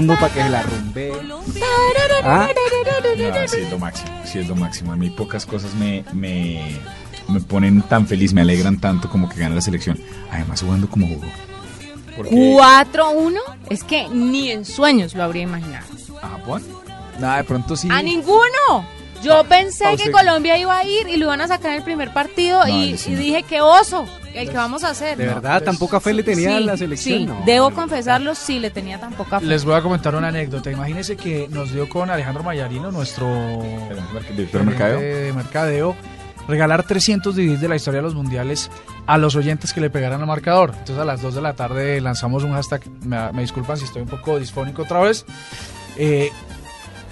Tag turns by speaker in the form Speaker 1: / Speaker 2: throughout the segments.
Speaker 1: Fondo para que se la rumbe. ¿Ah?
Speaker 2: No, sí es lo máximo, sí es lo máximo. A mí pocas cosas me, me, me ponen tan feliz, me alegran tanto como que gana la selección. Además jugando como jugó. Porque
Speaker 3: 4-1 es que ni en sueños lo habría imaginado.
Speaker 2: a Japón, nada, de pronto sí.
Speaker 3: ¡A ninguno! Yo pensé que Colombia iba a ir y lo iban a sacar en el primer partido
Speaker 2: No,
Speaker 3: y, y dije, qué oso, el que vamos a hacer.
Speaker 1: De verdad, tan poca fe le tenía
Speaker 3: Sí,
Speaker 1: la selección.
Speaker 3: sí,
Speaker 1: No,
Speaker 3: debo confesarlo, sí, le tenía tan poca fe.
Speaker 4: Les voy a comentar una anécdota. Imagínense que nos dio con Alejandro Mayarino, nuestro
Speaker 2: director de mercadeo.
Speaker 4: gerente de mercadeo, regalar 300 DVDs de la historia de los mundiales a los oyentes que le pegaran al marcador. Entonces a las 2 de la tarde lanzamos un hashtag, me, me disculpan si estoy un poco disfónico otra vez. Eh,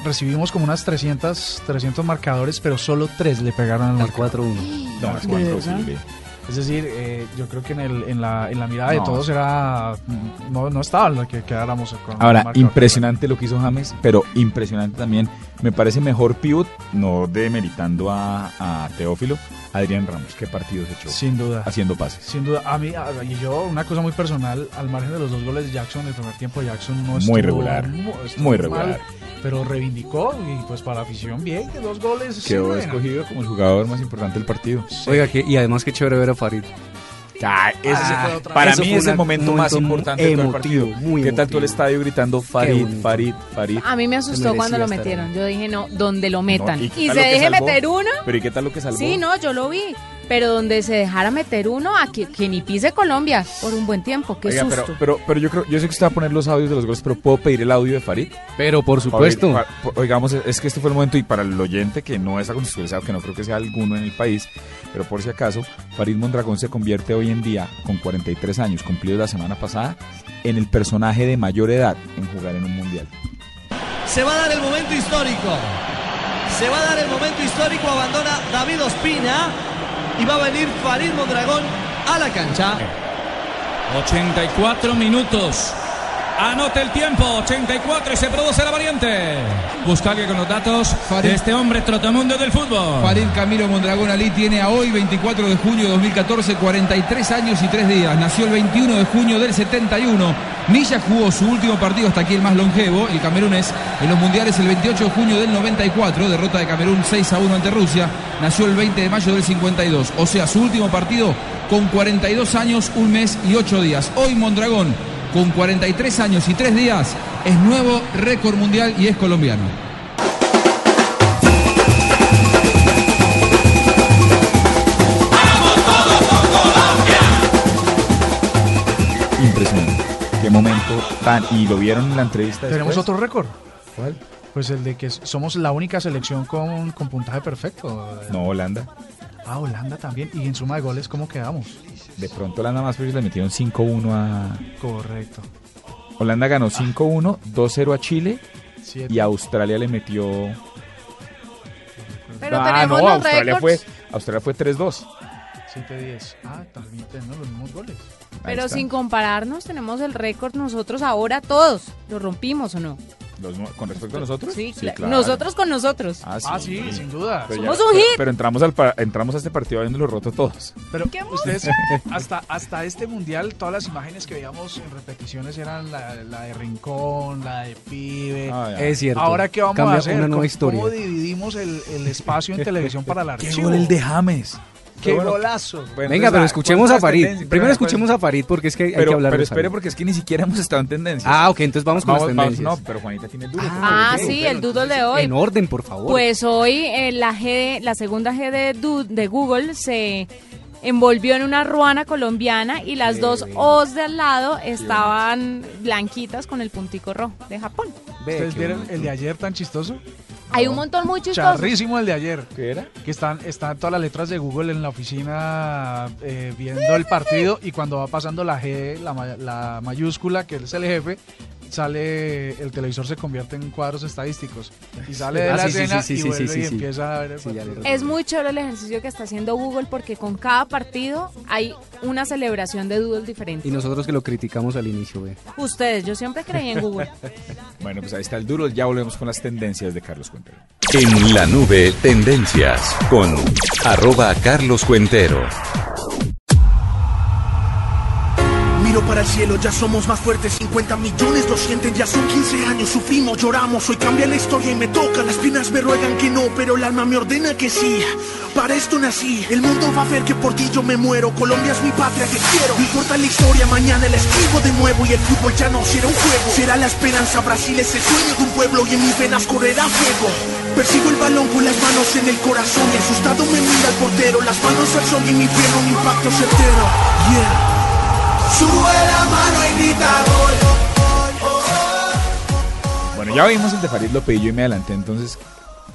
Speaker 4: recibimos como unas 300, 300 marcadores, pero solo 3 le pegaron al
Speaker 1: Al
Speaker 4: marcador.
Speaker 1: 4-1.
Speaker 2: No, es
Speaker 3: ¿De
Speaker 2: cuatro,
Speaker 3: verdad?
Speaker 2: sí,
Speaker 4: Es decir, eh, yo creo que en, el, en, la, en la mirada de todos era... No, no estaba lo que quedáramos con
Speaker 2: Ahora, impresionante lo que hizo James, pero impresionante también. Me parece mejor pivot, no demeritando a, a Teófilo, Adrián Ramos. Qué partido se echó
Speaker 4: Sin duda.
Speaker 2: haciendo pases.
Speaker 4: Sin duda, a mí, a- y yo, una cosa muy personal, al margen de los dos goles de Jackson, el primer tiempo Jackson no estuvo
Speaker 2: Muy regular,
Speaker 4: estuvo
Speaker 2: muy
Speaker 4: mal,
Speaker 2: regular.
Speaker 4: pero reivindicó y pues para la afición bien, que dos goles.
Speaker 2: Quedó escogido como el jugador más importante del partido.
Speaker 1: Oiga, que, y además que chévere ver a Farid.
Speaker 2: Ah, ese
Speaker 4: Ah,
Speaker 2: para
Speaker 1: eso
Speaker 2: mí es el momento más importante de todo el
Speaker 1: emotivo,
Speaker 2: partido.
Speaker 1: muy
Speaker 2: ¿Qué tal todo el estadio gritando Farid. Farid, Farid?
Speaker 3: A mí me asustó cuando lo metieron.
Speaker 1: ahí.
Speaker 3: Yo dije, no, donde lo metan.
Speaker 2: No,
Speaker 3: y se deje meter uno.
Speaker 2: Pero ¿y qué tal lo que salvó?
Speaker 3: Sí, no, yo lo vi. Pero donde se dejara meter uno, a que, que ni pise Colombia por un buen tiempo. Qué
Speaker 2: Oiga,
Speaker 3: susto.
Speaker 2: pero, pero, pero yo creo, yo sé que usted va a poner los audios de los goles, pero ¿puedo pedir el audio de Farid?
Speaker 1: Pero por supuesto.
Speaker 2: Oigamos, es que este fue el momento y para el oyente que no es acontecido, que no creo que sea alguno en el país, pero por si acaso, Farid Mondragón se convierte hoy en día, con 43 años, cumplidos la semana pasada, en el personaje de mayor edad en jugar en un mundial.
Speaker 5: Se va a dar el momento histórico. Se va a dar el momento histórico. Abandona David Ospina. Y va a venir Farid Mondragón a la cancha.
Speaker 6: 84 minutos. Anote el tiempo, 84 y se produce la variante. Busca alguien con los datos de este hombre trotamundo del fútbol.
Speaker 7: Farid Camilo Mondragón Ali tiene a hoy, 24 de junio de 2014, 43 años y 3 días. Nació el 21 de junio del 71. Milla jugó su último partido hasta aquí el más longevo, el camerunés, en los mundiales el 28 de junio del 94, derrota de Camerún 6 a 1 ante Rusia. Nació el 20 de mayo del 52, o sea, su último partido con 42 años, un mes y 8 días. Hoy Mondragón, con 43 años y 3 días, es nuevo récord mundial y es colombiano.
Speaker 2: Impresionante. Qué momento tan... ¿Y lo vieron en la entrevista
Speaker 4: Tenemos otro récord.
Speaker 2: ¿Cuál?
Speaker 4: Pues el de que somos la única selección con, con puntaje perfecto.
Speaker 2: No, Holanda.
Speaker 4: Ah, Holanda también. Y en suma de goles, ¿cómo quedamos?
Speaker 2: De pronto Holanda más, ellos le metieron 5-1 a...
Speaker 4: Correcto.
Speaker 2: Holanda ganó 5-1, 2-0 a Chile
Speaker 4: Siete.
Speaker 2: y Australia le metió...
Speaker 3: Pero
Speaker 2: ah,
Speaker 3: tenemos
Speaker 2: no,
Speaker 3: los
Speaker 2: Australia fue, Australia fue 3-2.
Speaker 4: 7-10. Ah, también tenemos los mismos goles.
Speaker 3: Pero sin compararnos, tenemos el récord nosotros ahora todos. ¿Lo rompimos o no?
Speaker 2: Los ¿Con respecto a nosotros?
Speaker 3: Sí,
Speaker 2: claro.
Speaker 3: nosotros con nosotros.
Speaker 2: Ah, sí,
Speaker 4: Ah, sí, sin duda.
Speaker 2: Pero
Speaker 3: Somos
Speaker 2: ya-
Speaker 3: un
Speaker 2: pero-
Speaker 3: hit.
Speaker 2: Pero entramos, al pa- entramos a este partido habiéndolo roto todos.
Speaker 4: Pero
Speaker 3: ¿Qué
Speaker 4: ustedes, hasta, hasta este mundial, todas las imágenes que veíamos en repeticiones eran la, la de Rincón, la de Pibe.
Speaker 2: Ah.
Speaker 1: Es cierto.
Speaker 4: Ahora, ¿qué vamos
Speaker 1: Cambia
Speaker 4: a hacer?
Speaker 1: una nueva
Speaker 4: ¿Cómo-
Speaker 1: historia.
Speaker 4: ¿Cómo dividimos el, el espacio en televisión para el
Speaker 2: ¿Qué
Speaker 4: archivo?
Speaker 2: gol el de James?
Speaker 4: ¡Qué
Speaker 2: bueno,
Speaker 4: golazo!
Speaker 2: Bueno,
Speaker 1: Venga, pero escuchemos a
Speaker 2: ¿cuántas
Speaker 1: Farid. Primero
Speaker 2: Pero,
Speaker 1: escuchemos a Farid porque es que hay
Speaker 2: Pero,
Speaker 1: que hablar
Speaker 2: pero espere porque es que ni siquiera hemos estado en tendencias.
Speaker 1: Ah, ok, entonces vamos con
Speaker 2: Vamos,
Speaker 1: las
Speaker 2: vamos,
Speaker 1: tendencias.
Speaker 2: no, pero Juanita tiene duro.
Speaker 3: Ah,
Speaker 2: Ok,
Speaker 3: sí,
Speaker 2: pero
Speaker 3: el doodle de hoy.
Speaker 1: En orden, por favor.
Speaker 3: Pues hoy eh, la G, la segunda G de Google se envolvió en una ruana colombiana y las dos O's de al lado estaban blanquitas con el puntico rojo de Japón.
Speaker 4: ¿Ustedes
Speaker 1: qué
Speaker 4: vieron
Speaker 1: bonito.
Speaker 4: el de ayer tan chistoso?
Speaker 3: Hay un montón muy chistoso.
Speaker 4: Charrísimo el de ayer.
Speaker 2: ¿Qué era?
Speaker 4: Que están, están todas las letras de Google en la oficina eh, viendo el partido y cuando va pasando la G, la, la mayúscula, que es el jefe, sale, el televisor se convierte en cuadros estadísticos. Y sale de
Speaker 1: Ah,
Speaker 4: la
Speaker 1: sí,
Speaker 4: escena
Speaker 1: sí, sí,
Speaker 4: y
Speaker 1: sí,
Speaker 4: vuelve y
Speaker 1: sí.
Speaker 4: empieza a ver el
Speaker 3: Es muy chévere el ejercicio que está haciendo Google porque con cada partido hay una celebración de doodle diferente.
Speaker 1: Y nosotros que lo criticamos al inicio, ve.
Speaker 3: Ustedes, yo siempre creí en Google.
Speaker 2: Bueno, pues ahí está el duro. Ya volvemos con las tendencias de Carlos Cuentero.
Speaker 8: En la nube, tendencias con arroba Carlos Cuentero.
Speaker 9: Para el cielo, ya somos más fuertes, 50 millones lo sienten, ya son 15 años, sufrimos, lloramos, hoy cambia la historia y me toca, las piernas me ruegan que no, pero el alma me ordena que sí, para esto nací, el mundo va a ver que por ti yo me muero, Colombia es mi patria que quiero, no importa la historia, mañana la escribo de nuevo y el fútbol ya no será un juego, será la esperanza, Brasil es el sueño de un pueblo y en mis venas correrá fuego, persigo el balón con las manos en el corazón y asustado me mira el portero, las manos al sol y mi pierna un impacto certero.
Speaker 2: Bueno, ya vimos el de Farid Lopillo y me adelanté. Entonces,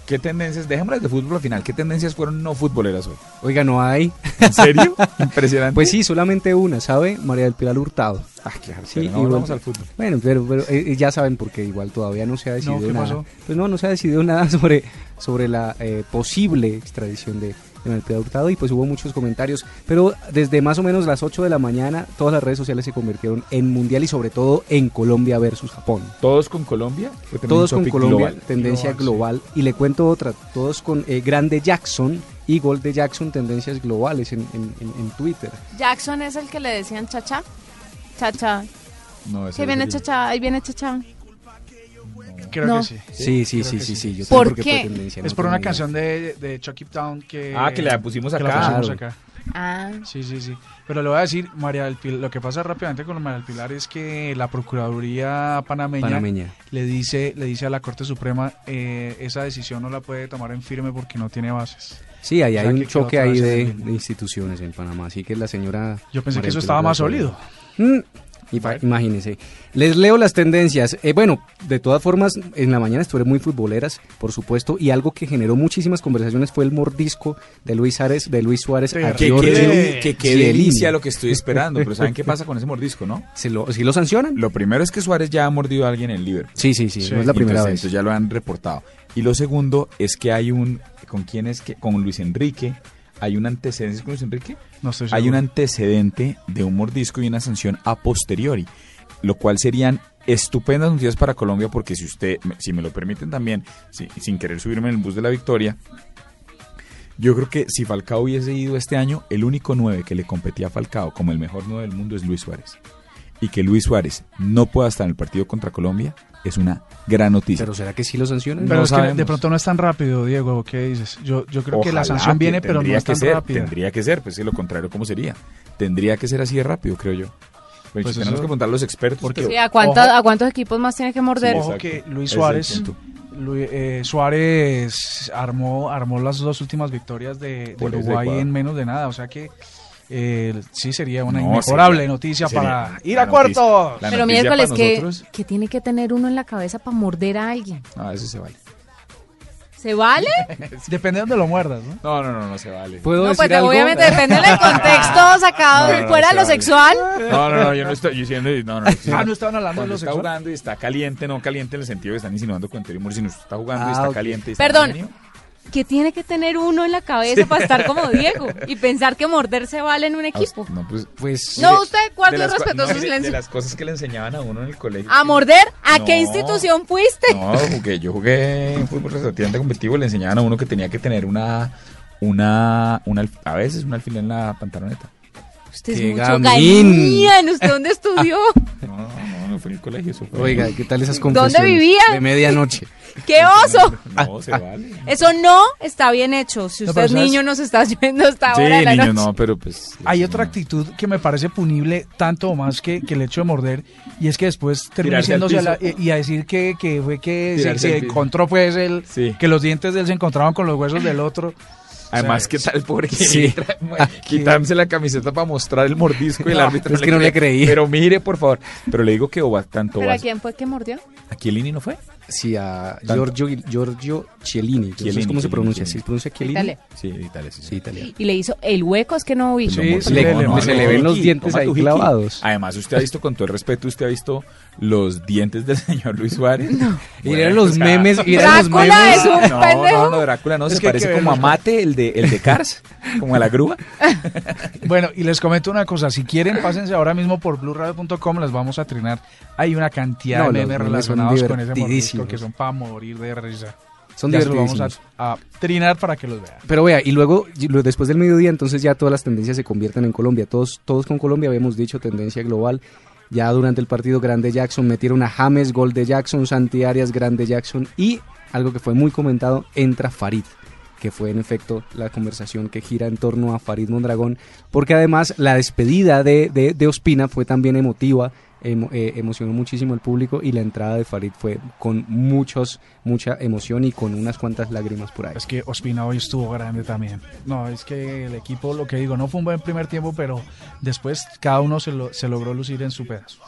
Speaker 2: ¿qué tendencias? Dejémoslas de fútbol al final. ¿Qué tendencias fueron no futboleras hoy?
Speaker 1: Oiga, no hay.
Speaker 2: ¿En serio? Impresionante.
Speaker 1: Pues sí, solamente una, ¿sabe? María del Pilar Hurtado.
Speaker 2: Ah, claro.
Speaker 1: Sí,
Speaker 2: Sí, no
Speaker 1: igual-
Speaker 2: vamos al fútbol.
Speaker 1: Bueno, pero, pero eh, ya saben porque igual todavía no se ha decidido
Speaker 4: ¿qué
Speaker 1: nada.
Speaker 4: pasó?
Speaker 1: Pues no, no se ha decidido nada sobre, sobre la eh, posible extradición de, de Manuel Pilar Hurtado y pues hubo muchos comentarios. Pero desde más o menos las 8 de la mañana todas las redes sociales se convirtieron en mundial y sobre todo en Colombia versus Japón.
Speaker 2: ¿Todos con Colombia? ¿O también
Speaker 1: Todos con Colombia,
Speaker 2: global?
Speaker 1: tendencia global. Y le cuento otra, todos con eh, Grande Jackson y Gol de Jackson, tendencias globales en, en- en- en Twitter.
Speaker 3: Jackson es el que le decían chacha. Chacha.
Speaker 2: No, ese
Speaker 3: Que
Speaker 2: es
Speaker 3: viene
Speaker 2: el-
Speaker 3: chacha, ahí viene chacha.
Speaker 4: Creo
Speaker 3: No.
Speaker 4: que sí.
Speaker 1: Sí, sí, sí, sí,
Speaker 4: sí.
Speaker 1: sí. Yo
Speaker 3: ¿Por qué?
Speaker 1: fue tendencia,
Speaker 4: Es
Speaker 1: no
Speaker 4: por una
Speaker 1: idea.
Speaker 4: canción de, de Chucky Town que...
Speaker 2: Ah, que la pusimos
Speaker 4: que la
Speaker 2: acá.
Speaker 4: pusimos
Speaker 1: Claro.
Speaker 4: acá.
Speaker 3: Ah.
Speaker 4: Sí, sí, sí. Pero le voy a decir, María del Pilar, lo que pasa rápidamente con María del Pilar es que la Procuraduría panameña,
Speaker 1: Panameña.
Speaker 4: le dice le dice a la Corte Suprema eh, esa decisión no la puede tomar en firme porque no tiene bases.
Speaker 1: Sí, ahí
Speaker 4: O
Speaker 1: hay un choque ahí de, instituciones en Panamá, así que la señora...
Speaker 4: Yo pensé que eso estaba más sólido.
Speaker 1: Mm, Imagínense. Les leo las tendencias. Eh, bueno, de todas formas, en la mañana estuvieron muy futboleras, por supuesto, y algo que generó muchísimas conversaciones fue el mordisco de Luis Suárez, de Luis Suárez a.
Speaker 2: Que quede, que
Speaker 1: Chiellini.
Speaker 2: delicia lo que estoy esperando. Pero ¿saben qué pasa con ese mordisco, no?
Speaker 1: ¿Se lo, ¿Sí lo sancionan?
Speaker 2: Lo primero es que Suárez ya ha mordido a alguien en el Liverpool.
Speaker 1: Sí, sí, sí,
Speaker 4: Sí.
Speaker 1: no es la primera
Speaker 2: entonces,
Speaker 1: vez.
Speaker 2: entonces ya lo han reportado. Y lo segundo es que hay un... ¿Con quién es que? Con Luis Enrique. Hay un antecedente ¿es con Luis Enrique.
Speaker 4: No estoy
Speaker 2: Hay un antecedente de un mordisco y una sanción a posteriori, lo cual serían estupendas noticias para Colombia porque si usted, si me lo permiten también, si- sin querer subirme en el bus de la victoria, yo creo que si Falcao hubiese ido este año, el único 9 que le competía a Falcao como el mejor 9 del mundo es Luis Suárez. Y que Luis Suárez no pueda estar en el partido contra Colombia es una gran noticia.
Speaker 1: Pero ¿será que sí lo sancionan?
Speaker 4: Pero
Speaker 2: no
Speaker 4: es que de pronto no es tan rápido, Diego, ¿qué dices? Yo, yo creo que la sanción
Speaker 2: que
Speaker 4: viene, pero no es
Speaker 2: que
Speaker 4: tan
Speaker 2: ser,
Speaker 4: rápida.
Speaker 2: Tendría que ser, pues si lo contrario, ¿cómo sería? Tendría que ser así de rápido, creo yo. Pues,
Speaker 4: Pues
Speaker 2: tenemos
Speaker 4: eso-
Speaker 2: que preguntar a los expertos.
Speaker 4: porque-
Speaker 3: Sí, ¿a, cuánta-
Speaker 4: Ojo.
Speaker 3: ¿A cuántos equipos más tiene que morder?
Speaker 2: Sí,
Speaker 4: Ojo que Luis Suárez, eh, Suárez armó, armó las dos últimas victorias de, Uruguay en menos de nada. O sea que eh, sí sería una
Speaker 2: No,
Speaker 4: inmejorable
Speaker 2: sería-
Speaker 4: noticia
Speaker 2: sería
Speaker 4: para ir a cuarto.
Speaker 2: noticia- la
Speaker 3: Pero miércoles, que, que tiene que tener uno en la cabeza para morder a alguien.
Speaker 2: No, eso se vale.
Speaker 3: ¿Se vale?
Speaker 4: Depende de donde lo muerdas, ¿no?
Speaker 2: No, no, no, no se vale.
Speaker 1: ¿Puedo
Speaker 3: No,
Speaker 1: decir
Speaker 3: pues
Speaker 1: algo?
Speaker 3: obviamente depende del contexto sacado
Speaker 2: No, no, no,
Speaker 3: fuera de lo
Speaker 2: vale.
Speaker 3: sexual.
Speaker 2: No, no, no, yo no estoy diciendo. No, no,
Speaker 4: Ah, no estaban hablando de lo
Speaker 2: está
Speaker 4: sexual.
Speaker 2: jugando y está caliente, no caliente en el sentido que están insinuando con Terry Moore, sino está jugando y
Speaker 1: Ah,
Speaker 2: está caliente. Y está
Speaker 3: Perdón. Que tiene que tener uno en la cabeza para estar como Diego y pensar que morder se vale en un
Speaker 2: Ah,
Speaker 3: equipo.
Speaker 2: No, pues.
Speaker 1: Pues
Speaker 3: No, usted
Speaker 2: las cua-
Speaker 3: respetuoso
Speaker 2: no,
Speaker 3: silencio.
Speaker 2: De las cosas que le enseñaban a uno en el colegio.
Speaker 3: ¿A morder? ¿A qué institución fuiste?
Speaker 2: No, jugué, yo jugué en fútbol relativamente competitivo, le enseñaban a uno que tenía que tener una, una, una a veces un alfiler en la pantaloneta.
Speaker 3: Usted es
Speaker 1: ¡Qué
Speaker 3: mucho
Speaker 1: gamín!
Speaker 3: gamín. ¿Usted dónde estudió?
Speaker 2: No, no, no, fue en el colegio. Eso fue.
Speaker 1: Oiga, ¿qué tal esas confesiones?
Speaker 3: ¿Dónde vivía?
Speaker 1: De medianoche.
Speaker 3: ¡Qué oso!
Speaker 2: No, se vale.
Speaker 3: Eso no está bien hecho. Si
Speaker 4: No,
Speaker 3: usted
Speaker 4: pero
Speaker 3: es
Speaker 4: ¿sabes?
Speaker 3: niño, nos está yendo hasta
Speaker 2: Sí,
Speaker 3: ahora de la
Speaker 2: niño,
Speaker 3: noche.
Speaker 2: no, pero pues.
Speaker 4: Hay otra actitud que me parece punible tanto o más que, que el hecho de morder y es que después termina a la- y, y a decir que, que fue que se,
Speaker 2: Tirarse
Speaker 4: encontró pues el
Speaker 2: Sí.
Speaker 4: que los dientes de él se encontraban con los huesos del otro.
Speaker 2: Además,
Speaker 4: O sea,
Speaker 2: ¿qué tal pobre que
Speaker 1: Sí.
Speaker 2: trae- quitarse la camiseta para mostrar el mordisco y el
Speaker 4: No,
Speaker 2: árbitro
Speaker 1: es que no le creí.
Speaker 2: Pero mire, por favor. Pero le digo que Oba, tanto
Speaker 3: ¿Pero a quién fue que mordió?
Speaker 2: ¿A Chiellini no fue?
Speaker 1: Sí, a
Speaker 2: Tanto.
Speaker 1: Giorgio, Giorgio Chiellini. Yo no sé
Speaker 2: Chiellini,
Speaker 1: ¿Cómo se pronuncia?
Speaker 2: Chiellini.
Speaker 1: ¿Sí se pronuncia Chiellini?
Speaker 3: Dale.
Speaker 2: Sí, Italia, sí.
Speaker 3: Y le hizo el hueco, es que no vi.
Speaker 4: Sí,
Speaker 1: se le ven los dientes ahí clavados.
Speaker 2: Además, usted ha visto, con todo el respeto, usted ha visto los dientes del señor Luis Suárez. No.
Speaker 1: Y eran los memes, y eran los
Speaker 3: Drácula
Speaker 1: memes.
Speaker 3: es un
Speaker 2: no,
Speaker 3: pendejo.
Speaker 2: no, no, Drácula no,
Speaker 4: Es
Speaker 2: se
Speaker 4: que
Speaker 2: parece
Speaker 4: que
Speaker 2: como a. Mate, el de, el de Cars, como a la grúa.
Speaker 4: Bueno, y les comento una cosa, si quieren pásense ahora mismo por blueradio.com, las vamos a trinar. Hay una cantidad de
Speaker 1: los
Speaker 4: memes relacionados con ese
Speaker 1: divertidísimos.
Speaker 4: que son para morir de risa.
Speaker 1: Son
Speaker 4: Ya los vamos a, a trinar para que los vean.
Speaker 1: Pero vea, y luego, después del mediodía, entonces ya todas las tendencias se convierten en Colombia. Todos, todos con Colombia habíamos dicho tendencia global. Ya durante el partido Grande Jackson metieron a James, gol de Jackson, Santi Arias, Grande Jackson y algo que fue muy comentado, entra Farid, que fue en efecto la conversación que gira en torno a Farid Mondragón, porque además la despedida de, de, de Ospina fue también emotiva, emo- eh, emocionó muchísimo al público y la entrada de Farid fue con muchos, mucha emoción y con unas cuantas lágrimas por ahí.
Speaker 4: Es que Ospina hoy estuvo grande también. No, es que el equipo, lo que digo, no fue un buen primer tiempo, pero después cada uno se, lo- se logró lucir en su pedazo.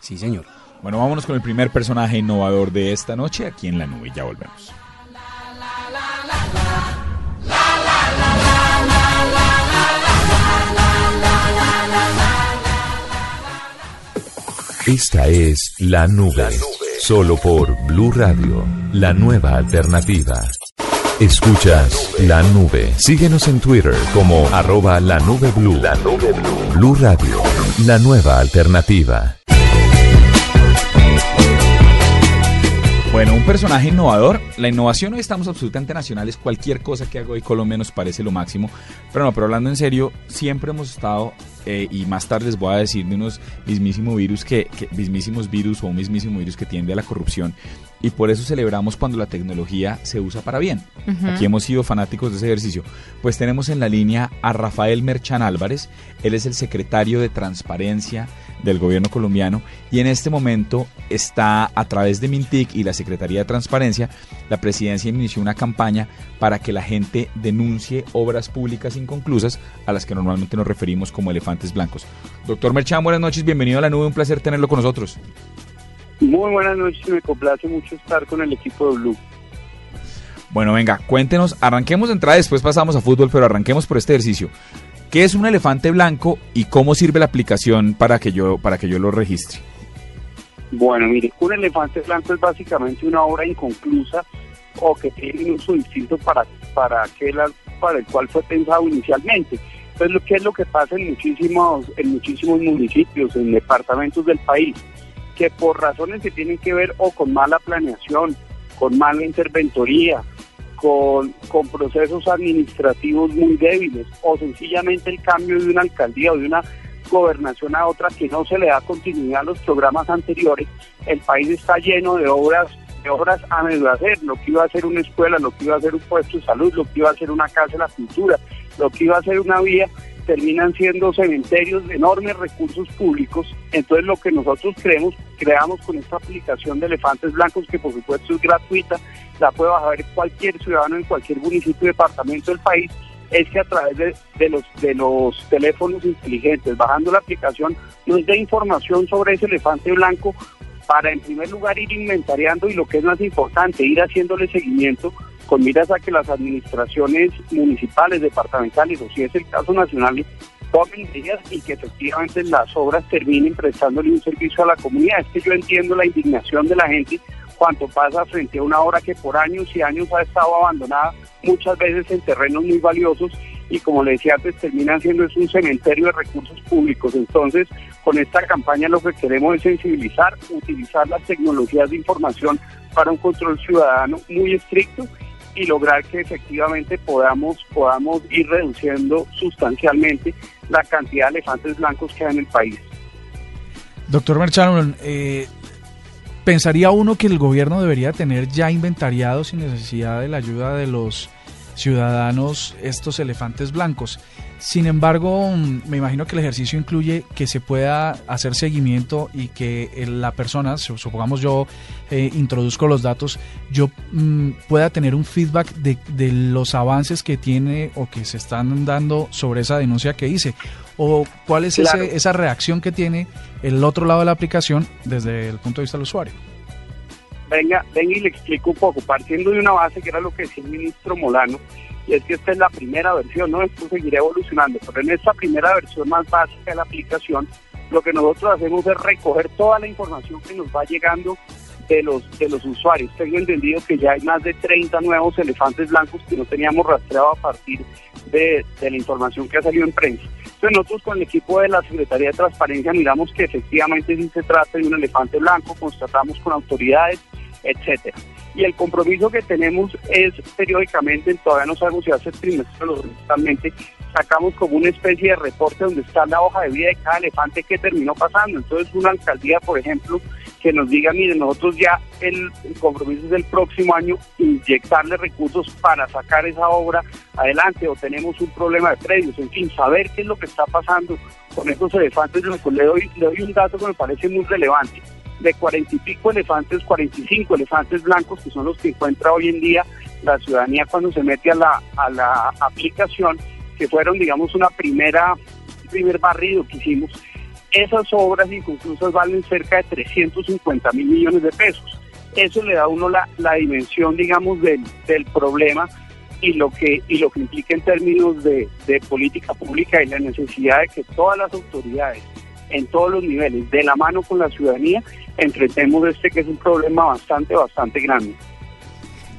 Speaker 1: Sí, señor.
Speaker 2: Bueno, vámonos con el primer personaje innovador de esta noche aquí en la nube. Ya volvemos.
Speaker 8: Esta es La Nube. Solo por Blue Radio, la nueva alternativa. Escuchas La Nube. Síguenos en Twitter como arroba la nube blue. La nube blue. Blue Radio, la nueva alternativa.
Speaker 2: Bueno, un personaje innovador. La innovación hoy estamos absolutamente nacionales. Cualquier cosa que haga hoy Colombia nos parece lo máximo. Pero no, pero hablando en serio, siempre hemos estado, eh, y más tarde les voy a decir de unos mismísimos virus que, que- mismísimos virus o un mismísimo virus que tiende a la corrupción. Y por eso celebramos cuando la tecnología se usa para bien. Aquí hemos sido fanáticos de ese ejercicio. Pues tenemos en la línea a Rafael Merchan Álvarez. Él es el secretario de Transparencia del gobierno colombiano y en este momento está a través de Mintic y la Secretaría de Transparencia, la presidencia inició una campaña para que la gente denuncie obras públicas inconclusas a las que normalmente nos referimos como elefantes blancos. Doctor Merchan, buenas noches, bienvenido a la nube, un placer tenerlo con nosotros.
Speaker 10: Muy buenas noches, me complace mucho estar con el equipo de Blue.
Speaker 2: Bueno, venga, cuéntenos, arranquemos de entrada, después pasamos a fútbol, pero arranquemos por este ejercicio. ¿Qué es un elefante blanco y cómo sirve la aplicación para que yo, para que yo lo registre?
Speaker 10: Bueno, mire, un elefante blanco es básicamente una obra inconclusa o que tiene un uso distinto para, para, aquel, para el cual fue pensado inicialmente. Entonces, que es lo que pasa en muchísimos, en muchísimos municipios, en departamentos del país, que por razones que tienen que ver o con mala planeación, con mala interventoría, con, con procesos administrativos muy débiles o sencillamente el cambio de una alcaldía o de una gobernación a otra que no se le da continuidad a los programas anteriores, el país está lleno de obras de obras a medio hacer, lo que iba a ser una escuela, lo que iba a ser un puesto de salud, lo que iba a ser una casa de la cultura, lo que iba a ser una vía, terminan siendo cementerios de enormes recursos públicos. Entonces lo que nosotros creemos, creamos con esta aplicación de elefantes blancos, que por supuesto es gratuita, la puede bajar cualquier ciudadano en cualquier municipio y departamento del país, es que a través de, de los de los teléfonos inteligentes, bajando la aplicación, nos dé información sobre ese elefante blanco para en primer lugar ir inventariando y lo que es más importante, ir haciéndole seguimiento con miras a que las administraciones municipales, departamentales o si es el caso nacional tomen medidas y que efectivamente las obras terminen prestándole un servicio a la comunidad. Es que yo entiendo la indignación de la gente cuando pasa frente a una obra que por años y años ha estado abandonada, muchas veces en terrenos muy valiosos y como le decía antes, terminan siendo es un cementerio de recursos públicos. Entonces, con esta campaña lo que queremos es sensibilizar, utilizar las tecnologías de información para un control ciudadano muy estricto y lograr que efectivamente podamos, podamos ir reduciendo sustancialmente la cantidad de elefantes blancos que hay en el país.
Speaker 4: Doctor Merchan, eh, pensaría uno que el gobierno debería tener ya inventariado sin necesidad de la ayuda de los ciudadanos estos elefantes blancos. Sin embargo, mm, me imagino que el ejercicio incluye que se pueda hacer seguimiento y que eh, la persona, supongamos yo eh, introduzco los datos, yo mm, pueda tener un feedback de, de, los avances que tiene o que se están dando sobre esa denuncia que hice. O cuál es ese, esa reacción que tiene el otro lado de la aplicación desde el punto de vista del usuario.
Speaker 10: Venga, venga y le explico un poco, partiendo de una base que era lo que decía el ministro Molano, y es que esta es la primera versión, ¿no? Esto seguirá evolucionando, pero en esta primera versión más básica de la aplicación, lo que nosotros hacemos es recoger toda la información que nos va llegando de los, de los usuarios. Tengo entendido que ya hay más de 30 nuevos elefantes blancos que no teníamos rastreado a partir de, de la información que ha salido en prensa. Entonces nosotros con el equipo de la Secretaría de Transparencia miramos que efectivamente sí se trata de un elefante blanco, constatamos con autoridades, etcétera. Y el compromiso que tenemos es periódicamente, todavía no sabemos si hace trimestre o sacamos como una especie de reporte donde está la hoja de vida de cada elefante que terminó pasando. Entonces una alcaldía, por ejemplo, que nos diga, miren, nosotros ya el, compromiso es el próximo año inyectarle recursos para sacar esa obra adelante o tenemos un problema de predios, en fin, saber qué es lo que está pasando con estos elefantes. Le doy, le doy un dato que me parece muy relevante de cuarenta y pico elefantes, 45 elefantes blancos, que son los que encuentra hoy en día la ciudadanía cuando se mete a la, a la aplicación, que fueron, digamos, una primera, primer barrido que hicimos. Esas obras inconclusas valen cerca de 350 mil millones de pesos. Eso le da a uno la, la dimensión, digamos, del, del problema y lo que y lo que implica en términos de, de política pública y la necesidad de que todas las autoridades en todos los niveles, de la mano con la ciudadanía, enfrentemos este que es un problema bastante, bastante grande.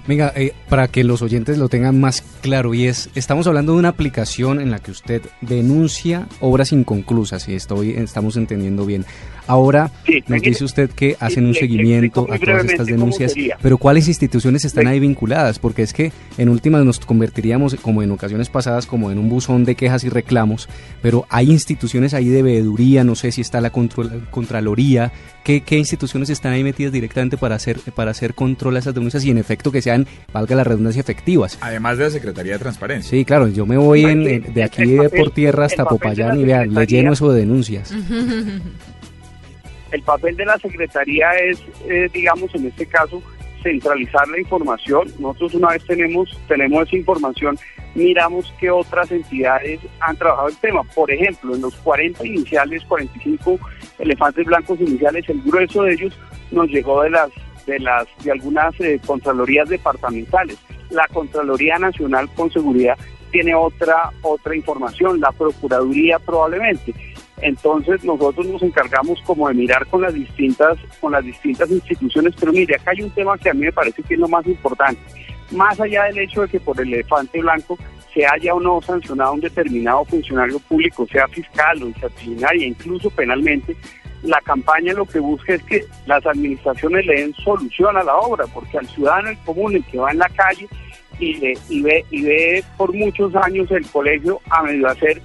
Speaker 1: Venga, eh, para que los oyentes lo tengan más claro, y es, estamos hablando de una aplicación en la que usted denuncia obras inconclusas, si estoy, estamos entendiendo bien. Ahora nos dice usted que hacen un seguimiento a todas estas denuncias, pero ¿cuáles instituciones están ahí vinculadas? Porque es que en últimas nos convertiríamos, como en ocasiones pasadas, como en un buzón de quejas y reclamos, pero hay instituciones ahí de veeduría, no sé si está la Contraloría, ¿qué, ¿qué, instituciones están ahí metidas directamente para hacer, para hacer control a esas denuncias y en efecto que sean, valga la redundancia, efectivas?
Speaker 2: Además de la Secretaría de Transparencia.
Speaker 1: Sí, claro, yo me voy en, de aquí por tierra hasta Popayán y vean, le lleno eso de denuncias.
Speaker 10: El papel de la Secretaría es, eh, digamos, en este caso, centralizar la información. Nosotros una vez tenemos, tenemos esa información, miramos qué otras entidades han trabajado el tema. Por ejemplo, en los 40 iniciales, 45 elefantes blancos iniciales, el grueso de ellos nos llegó de las de las de algunas eh, contralorías departamentales. La Contraloría Nacional con seguridad tiene otra otra información, la Procuraduría probablemente. Entonces nosotros nos encargamos como de mirar con las distintas, con las distintas instituciones, pero mire, acá hay un tema que a mí me parece que es lo más importante. Más allá del hecho de que por el elefante blanco se haya o no sancionado un determinado funcionario público, sea fiscal o disciplinaria, incluso penalmente, la campaña lo que busca es que las administraciones le den solución a la obra, porque al ciudadano el común, el que va en la calle y, y, ve, y ve por muchos años el colegio a medio hacer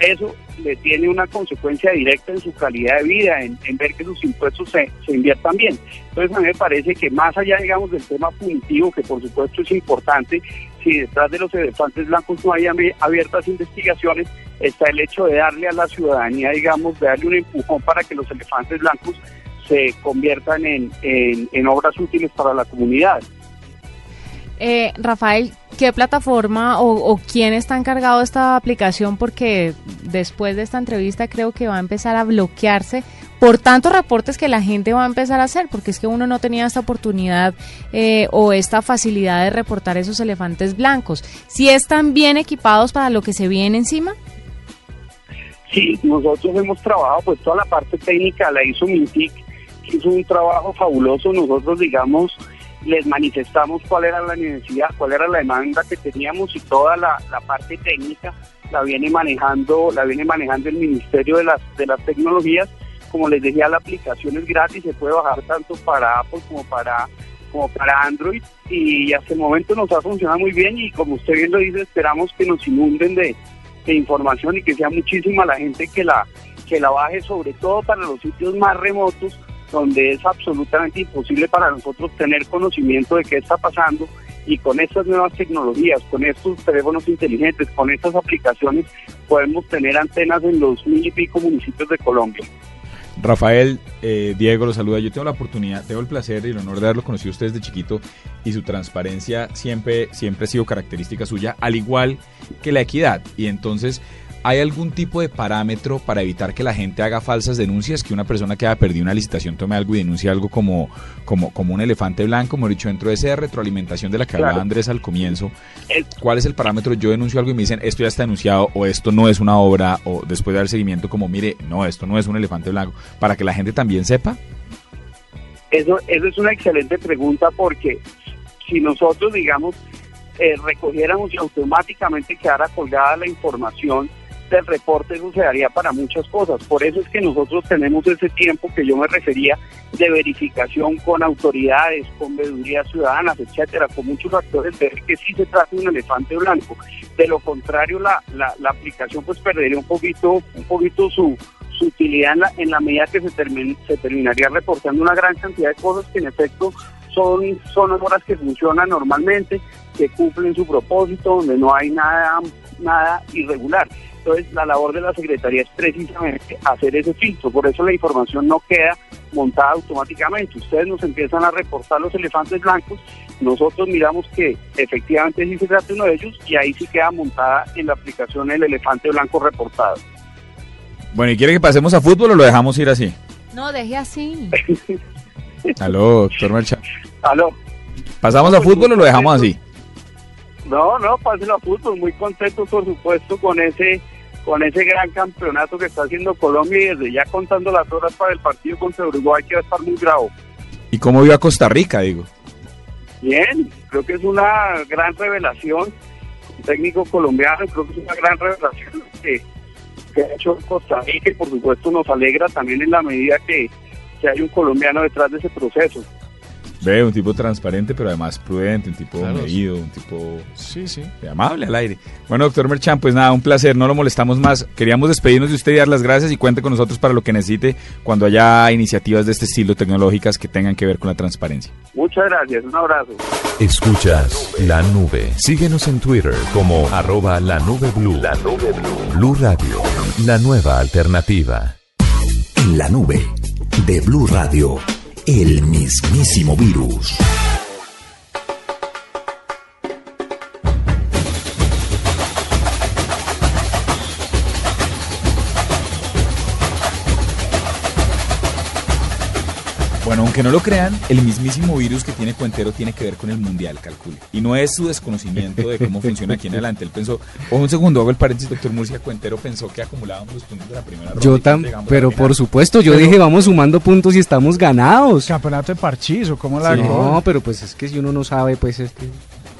Speaker 10: eso le tiene una consecuencia directa en su calidad de vida, en, ver que sus impuestos se, se, inviertan bien. Entonces a mí me parece que más allá, digamos, del tema punitivo, que por supuesto es importante, si detrás de los elefantes blancos no hay abiertas investigaciones, está el hecho de darle a la ciudadanía, digamos, de darle un empujón para que los elefantes blancos se conviertan en, en obras útiles para la comunidad.
Speaker 3: Eh, Rafael, ¿qué plataforma o, quién está encargado de esta aplicación? Porque después de esta entrevista creo que va a empezar a bloquearse por tantos reportes que la gente va a empezar a hacer, porque es que uno no tenía esta oportunidad eh, o esta facilidad de reportar esos elefantes blancos. ¿Si están bien equipados para lo que se viene encima?
Speaker 10: Sí, nosotros hemos trabajado, pues toda la parte técnica la hizo Mintic, hizo un trabajo fabuloso. Nosotros, digamos, les manifestamos cuál era la necesidad, cuál era la demanda que teníamos y toda la, parte técnica la viene manejando, la viene manejando el Ministerio de las, de las Tecnologías. Como les decía, la aplicación es gratis, se puede bajar tanto para Apple como para como para Android y hasta el momento nos ha funcionado muy bien y como usted bien lo dice, esperamos que nos inunden de, de información y que sea muchísima la gente que la que la baje, sobre todo para los sitios más remotos donde es absolutamente imposible para nosotros tener conocimiento de qué está pasando y con estas nuevas tecnologías, con estos teléfonos inteligentes, con estas aplicaciones, podemos tener antenas en los mil y pico municipios de Colombia.
Speaker 2: Rafael, eh, Diego, los saluda. Yo tengo la oportunidad, tengo el placer y el honor de haberlo conocido a ustedes de chiquito y su transparencia siempre, siempre ha sido característica suya, al igual que la equidad. Y entonces, ¿hay algún tipo de parámetro para evitar que la gente haga falsas denuncias? Que una persona que haya perdido una licitación tome algo y denuncie algo como, como, como un elefante blanco, como he dicho, dentro de esa retroalimentación de la que hablaba
Speaker 10: Claro.
Speaker 2: Andrés al comienzo. ¿Cuál es el parámetro? Yo denuncio algo y me dicen, esto ya está denunciado, o esto no es una obra, o después de dar seguimiento, como, mire, no, esto no es un elefante blanco, para que la gente también sepa.
Speaker 10: Eso, eso es una excelente pregunta porque si nosotros, digamos, eh, recogiéramos y automáticamente quedara colgada la información del reporte, eso se daría para muchas cosas. Por eso es que nosotros tenemos ese tiempo que yo me refería de verificación con autoridades, con veedurías ciudadanas, etcétera, con muchos actores, ver que sí se trata de un elefante blanco. De lo contrario, la, la, la aplicación pues perdería un poquito, un poquito su, su utilidad en la, en la medida que se, termin- se terminaría reportando una gran cantidad de cosas que en efecto son, son horas que funcionan normalmente, que cumplen su propósito, donde no hay nada, nada irregular. Entonces, la labor de la Secretaría es precisamente hacer ese filtro. Por eso la información no queda montada automáticamente. Ustedes nos empiezan a reportar los elefantes blancos, nosotros miramos que efectivamente sí se trata uno de ellos y ahí sí queda montada en la aplicación el elefante blanco reportado.
Speaker 2: Bueno, ¿y quiere que pasemos a fútbol o lo dejamos ir así?
Speaker 3: No, deje así.
Speaker 2: Aló, doctor Mercha.
Speaker 10: Aló.
Speaker 2: ¿Pasamos a fútbol o lo dejamos así?
Speaker 10: No, no, pásenlo a fútbol, muy contentos por supuesto con ese con ese gran campeonato que está haciendo Colombia y desde ya contando las horas para el partido contra Uruguay que va a estar muy bravo.
Speaker 2: ¿Y cómo vio a Costa Rica, digo?
Speaker 10: Bien, creo que es una gran revelación, un técnico colombiano, creo que es una gran revelación que, que ha hecho Costa Rica y por supuesto nos alegra también en la medida que, que hay un colombiano detrás de ese proceso.
Speaker 2: Ve, un tipo transparente, pero además prudente, un tipo
Speaker 4: Claro.
Speaker 2: medido, un tipo
Speaker 4: Sí, sí.
Speaker 2: amable al aire. Bueno, doctor Merchan, pues nada, un placer, no lo molestamos más. Queríamos despedirnos de usted y dar las gracias y cuente con nosotros para lo que necesite cuando haya iniciativas de este estilo tecnológicas que tengan que ver con la transparencia.
Speaker 10: Muchas gracias, un abrazo.
Speaker 8: Escuchas la nube. Síguenos en Twitter como arroba la nube blue. La nube blue. Blue Radio, la nueva alternativa.
Speaker 11: En la nube de Blue Radio, el mismísimo virus.
Speaker 2: Bueno, aunque no lo crean, el mismísimo virus que tiene Cuentero tiene que ver con el mundial, calcule. Y no es su desconocimiento de cómo funciona aquí en adelante. Él pensó, o un segundo, hago el paréntesis, doctor Murcia, Cuentero pensó que acumulábamos los puntos de la primera ronda.
Speaker 1: Yo
Speaker 2: y
Speaker 1: tam,
Speaker 2: llegamos a la
Speaker 1: pero por supuesto, yo
Speaker 4: Pero-
Speaker 1: dije vamos sumando puntos y estamos ganados.
Speaker 4: Campeonato de parchís o cómo la
Speaker 1: Sí. No, pero pues es que si uno no sabe, pues es que...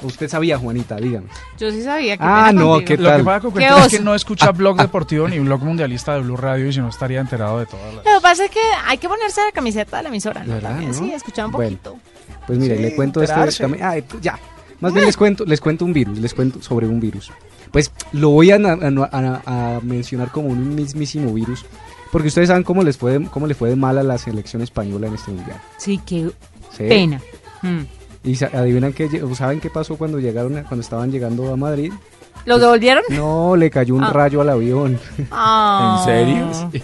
Speaker 1: Usted sabía, Juanita, dígame.
Speaker 3: Yo sí sabía que
Speaker 1: Ah, no, ¿qué
Speaker 4: Lo que
Speaker 1: tal?
Speaker 4: pasa con es que no escucha blog deportivo ni blog mundialista de Blue Radio y si no estaría enterado de todas las...
Speaker 3: Lo que pasa es que hay que ponerse la camiseta de la emisora, ¿no?
Speaker 1: ¿Verdad, no?
Speaker 3: Sí, escuchar un
Speaker 1: Bueno.
Speaker 3: poquito.
Speaker 1: Pues mire,
Speaker 4: Sí,
Speaker 1: le cuento esto
Speaker 4: enterarse.
Speaker 1: directamente. Ay, pues ya. Más bien les cuento, les cuento un virus, les cuento sobre un virus. Pues lo voy a, na- a- a- a mencionar como un mismísimo virus, porque ustedes saben cómo les fue, de- cómo le fue de mal a la selección española en este mundial.
Speaker 3: Sí, qué
Speaker 1: ¿Sí?
Speaker 3: pena. Mm.
Speaker 1: Y adivinan qué, saben qué pasó cuando llegaron, a- cuando estaban llegando a Madrid.
Speaker 3: ¿Lo devolvieron?
Speaker 1: No, le cayó un
Speaker 3: Ah.
Speaker 1: rayo al avión.
Speaker 3: Ah.
Speaker 2: ¿En serio? Sí.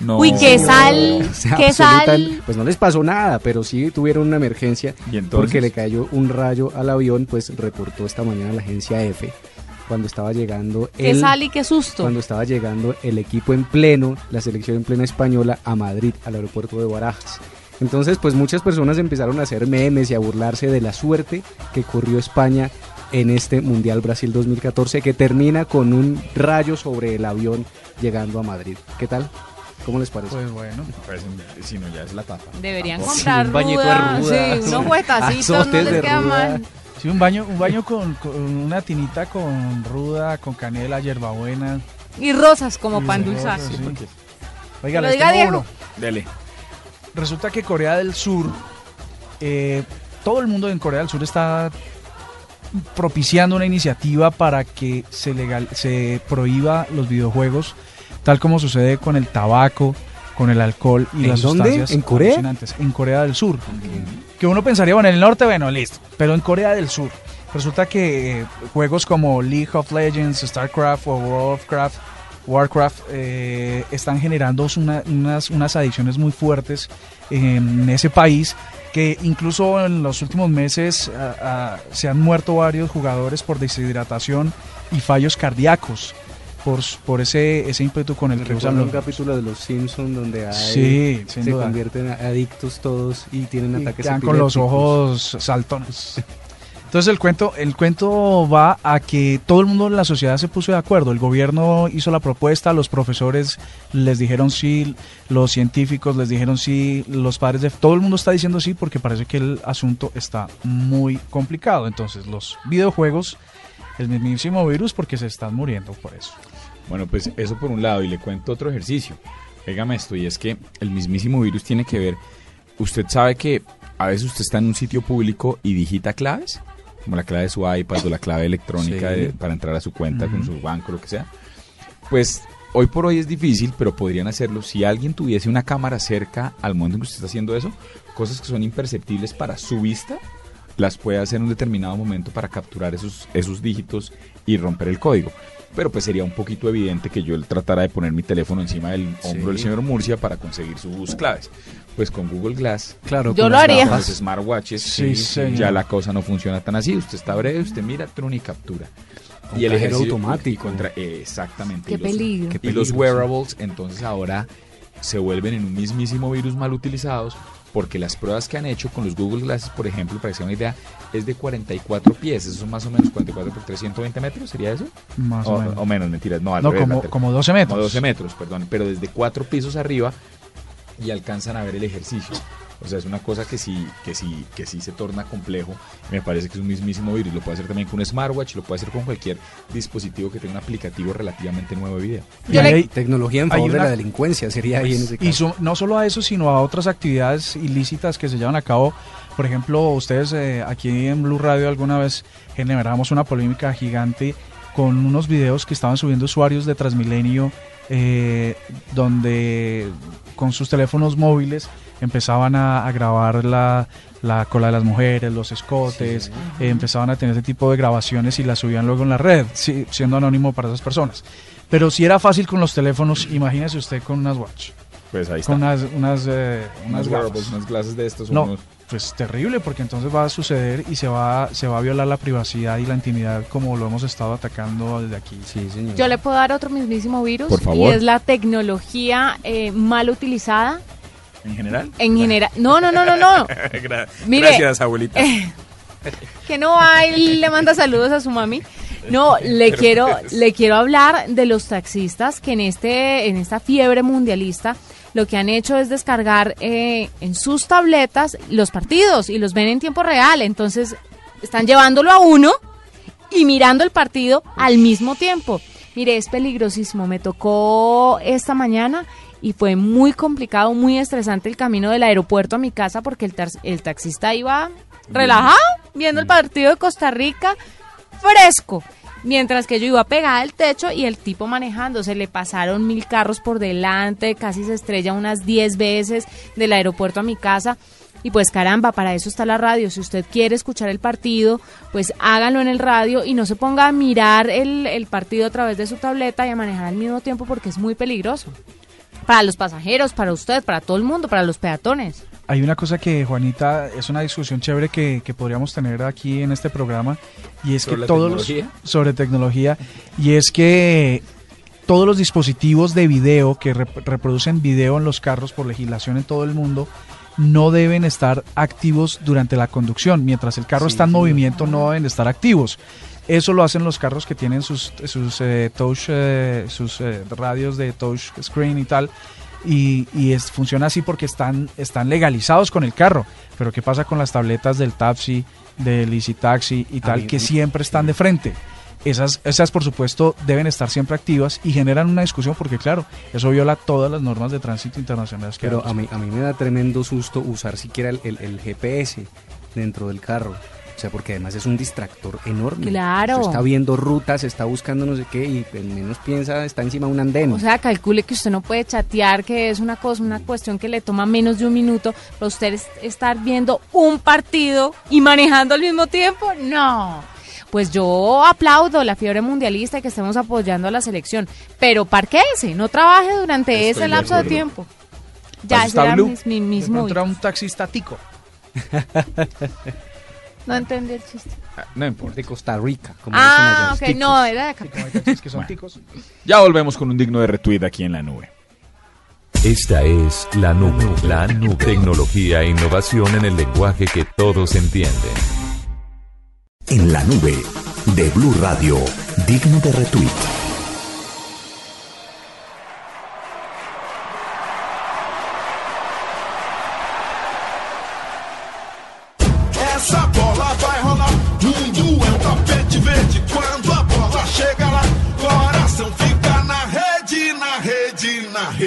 Speaker 2: No.
Speaker 3: Uy, qué sal,
Speaker 1: O sea,
Speaker 3: qué sal.
Speaker 1: Pues no les pasó nada, pero sí tuvieron una emergencia
Speaker 2: ¿Y entonces?
Speaker 1: porque le cayó un rayo al avión, pues reportó esta mañana la agencia F cuando estaba llegando
Speaker 3: Qué
Speaker 1: el,
Speaker 3: sal y qué susto.
Speaker 1: cuando estaba llegando el equipo en pleno, la selección en plena española a Madrid, al aeropuerto de Barajas. Entonces, pues muchas personas empezaron a hacer memes y a burlarse de la suerte que corrió España en este Mundial Brasil 2014 que termina con un rayo sobre el avión llegando a Madrid. ¿Qué tal? ¿Cómo les parece?
Speaker 4: Pues bueno.
Speaker 2: Pues, si no, ya es la tapa.
Speaker 3: Deberían
Speaker 1: Sí,
Speaker 3: comprar
Speaker 1: un bañito de
Speaker 3: ruda, sí, unos juetacitos, no
Speaker 1: Azotes
Speaker 3: les
Speaker 1: de
Speaker 3: queda
Speaker 1: ruda.
Speaker 3: mal.
Speaker 4: Sí, un baño, un baño con, con una tinita con ruda, con canela, hierbabuena.
Speaker 3: Y rosas como
Speaker 4: Y rosas,
Speaker 3: endulzar.
Speaker 4: sí. Oiga, les
Speaker 3: diga
Speaker 4: tengo uno.
Speaker 2: Dele.
Speaker 4: Resulta que Corea del Sur, eh, todo el mundo en Corea del Sur está propiciando una iniciativa para que se legal, se prohíba los videojuegos, tal como sucede con el tabaco, con el alcohol y
Speaker 1: ¿En
Speaker 4: las
Speaker 1: dónde?
Speaker 4: sustancias
Speaker 1: ¿En Corea?
Speaker 4: En Corea del Sur. Que uno pensaría, bueno, en el norte, bueno, listo. Pero en Corea del Sur. Resulta que eh, juegos como League of Legends, StarCraft o World of Craft, Warcraft eh, están generando una- unas, unas adicciones muy fuertes en ese país que incluso en los últimos meses se han muerto varios jugadores por deshidratación y fallos cardíacos por, por ese, ese ímpetu con el que usan
Speaker 1: Recuerdo un
Speaker 4: los
Speaker 1: capítulo de Los Simpsons donde hay-
Speaker 4: Sí,
Speaker 1: se
Speaker 4: duda.
Speaker 1: convierten adictos todos y tienen
Speaker 4: y
Speaker 1: ataques
Speaker 4: con los ojos saltones. Entonces el cuento, el cuento va a que todo el mundo en la sociedad se puso de acuerdo. El gobierno hizo la propuesta, los profesores les dijeron sí, los científicos les dijeron sí, los padres de todo el mundo está diciendo sí porque parece que el asunto está muy complicado. Entonces los videojuegos, el mismísimo virus porque se están muriendo por eso.
Speaker 2: Bueno, pues eso por un lado, y le cuento otro ejercicio. Pégame esto, y es que el mismísimo virus tiene que ver. Usted sabe que a veces usted está en un sitio público y digita claves, como la clave de su iPad o la clave electrónica
Speaker 1: Sí.
Speaker 2: de- para entrar a su cuenta con
Speaker 1: Ujú.
Speaker 2: su banco, lo que sea. Pues hoy por hoy es difícil, pero podrían hacerlo si alguien tuviese una cámara cerca al momento en que usted está haciendo eso, cosas que son imperceptibles para su vista, las puede hacer en un determinado momento para capturar esos, esos dígitos y romper el código. Pero pues sería un poquito evidente que yo tratara de poner mi teléfono encima del hombro del
Speaker 1: Sí.
Speaker 2: señor Murcia para conseguir sus claves. Pues con Google Glass,
Speaker 1: Claro,
Speaker 3: Yo
Speaker 1: con
Speaker 3: lo
Speaker 1: las
Speaker 3: haría.
Speaker 2: con los smartwatches,
Speaker 4: Sí,
Speaker 2: sí, ya la cosa no funciona tan así. Usted está breve, usted mira, trun y captura.
Speaker 1: Un
Speaker 2: y el ejercicio
Speaker 1: automático.
Speaker 2: contra- eh, exactamente.
Speaker 3: Qué
Speaker 2: y los-
Speaker 3: peligro.
Speaker 1: Qué
Speaker 2: y los
Speaker 1: peligro,
Speaker 2: wearables, entonces ahora se vuelven en un mismísimo virus mal utilizados porque las pruebas que han hecho con los Google Glasses, por ejemplo, para que se den una idea, es de 44 pies. Eso son más o menos 44 por 320 metros, ¿sería eso?
Speaker 4: Más o,
Speaker 2: o,
Speaker 4: menos.
Speaker 2: o menos, mentiras. No, al
Speaker 4: no,
Speaker 2: revés,
Speaker 4: como, como 12 metros.
Speaker 2: Como 12 metros, perdón. Pero desde cuatro pisos arriba y alcanzan a ver el ejercicio. O sea, es una cosa que sí, que sí, que sí se torna complejo. Me parece que es un mismísimo virus. Lo puede hacer también con un smartwatch, lo puede hacer con cualquier dispositivo que tenga un aplicativo relativamente nuevo de video.
Speaker 4: Y hay-
Speaker 1: Tecnología en
Speaker 4: Hay
Speaker 1: favor de
Speaker 4: una-
Speaker 1: la delincuencia sería ahí en ese
Speaker 4: Y
Speaker 1: caso.
Speaker 4: so- no solo a eso, sino a otras actividades ilícitas que se llevan a cabo. Por ejemplo, ustedes eh, aquí en Blue Radio alguna vez generamos una polémica gigante con unos videos que estaban subiendo usuarios de Transmilenio eh, donde con sus teléfonos móviles empezaban a, a grabar la, la cola de las mujeres, los escotes, eh, empezaban a tener ese tipo de grabaciones y las subían luego en la red, sí, siendo anónimo para esas personas. Pero si era fácil con los teléfonos, imagínese usted con unas watch,
Speaker 2: Pues ahí está.
Speaker 4: con unas, unas, eh,
Speaker 2: unas
Speaker 4: unas
Speaker 2: wearables, unas clases de estos.
Speaker 4: No,
Speaker 2: unos-
Speaker 4: pues terrible, porque entonces va a suceder y se va, se va a violar la privacidad y la intimidad como lo hemos estado atacando desde aquí.
Speaker 1: Sí, señor.
Speaker 3: Yo le puedo dar otro mismísimo virus
Speaker 2: Por
Speaker 3: y
Speaker 2: favor.
Speaker 3: es la tecnología eh, mal utilizada
Speaker 2: ¿En general?
Speaker 3: en general. No, no, no, no, no.
Speaker 2: Gra-
Speaker 3: Mire,
Speaker 2: Gracias, abuelita.
Speaker 3: Eh, que no va y le manda saludos a su mami. No, le quiero, le quiero hablar de los taxistas que en este, en esta fiebre mundialista lo que han hecho es descargar eh, en sus tabletas los partidos y los ven en tiempo real. Entonces están llevándolo a uno y mirando el partido al mismo tiempo. Mire, es peligrosísimo. Me tocó esta mañana y fue muy complicado, muy estresante el camino del aeropuerto a mi casa porque el, el taxista iba relajado viendo el partido de Costa Rica fresco. Mientras que yo iba pegada al techo y el tipo manejando, se le pasaron mil carros por delante, casi se estrella unas 10 veces del aeropuerto a mi casa. Y pues caramba, para eso está la radio. Si usted quiere escuchar el partido, pues háganlo en el radio y no se ponga a mirar el, el partido a través de su tableta y a manejar al mismo tiempo porque es muy peligroso. Para los pasajeros, para usted, para todo el mundo, para los peatones.
Speaker 4: Hay una cosa que, Juanita, es una discusión chévere que, que podríamos tener aquí en este programa y es
Speaker 2: ¿Sobre
Speaker 4: que todos los- sobre tecnología y es que todos los dispositivos de video que rep- reproducen video en los carros por legislación en todo el mundo no deben estar activos durante la conducción. Mientras el carro
Speaker 1: Sí,
Speaker 4: está en
Speaker 1: sí.
Speaker 4: movimiento no deben estar activos. Eso lo hacen los carros que tienen sus, sus eh, touch, eh, sus eh, radios de touch screen y tal. Y, y es, funciona así porque están, están legalizados con el carro. Pero ¿qué pasa con las tabletas del taxi, del Easy Taxi y tal, que siempre están de frente? Esas, esas, por supuesto, deben estar siempre activas y generan una discusión porque, claro, eso viola todas las normas de tránsito internacionales que
Speaker 1: Pero a mí, a mí me da tremendo susto usar siquiera el, el- el GPS dentro del carro. O sea, porque además es un distractor enorme.
Speaker 3: Claro.
Speaker 1: Usted está viendo rutas, está buscando no sé qué y menos piensa está encima de un andén.
Speaker 3: O sea, calcule que usted no puede chatear, que es una cosa, una cuestión que le toma menos de un minuto, pero usted es- estar viendo un partido y manejando al mismo tiempo, no. Pues yo aplaudo la fiebre mundialista y que estemos apoyando a la selección, pero parquéese, no trabaje durante
Speaker 4: Estoy
Speaker 3: ese
Speaker 4: de
Speaker 3: lapso de
Speaker 4: acuerdo.
Speaker 3: tiempo.
Speaker 4: ¿Para
Speaker 3: Ya,
Speaker 4: eso
Speaker 3: ese
Speaker 4: está
Speaker 3: era
Speaker 4: Blue?
Speaker 3: mis- mi
Speaker 4: De
Speaker 3: mismo.
Speaker 4: pronto era un taxista tico.
Speaker 3: No entendí el chiste.
Speaker 2: No importa.
Speaker 1: De Costa Rica. Como
Speaker 3: Ah,
Speaker 1: dicen allá.
Speaker 3: ok, no, era de acá.
Speaker 4: que son ticos.
Speaker 2: Ya volvemos con un digno de retweet aquí en la nube.
Speaker 8: Esta es la nube, la nube. Tecnología e innovación en el lenguaje que todos entienden.
Speaker 11: En la nube de Blue Radio, digno de retweet.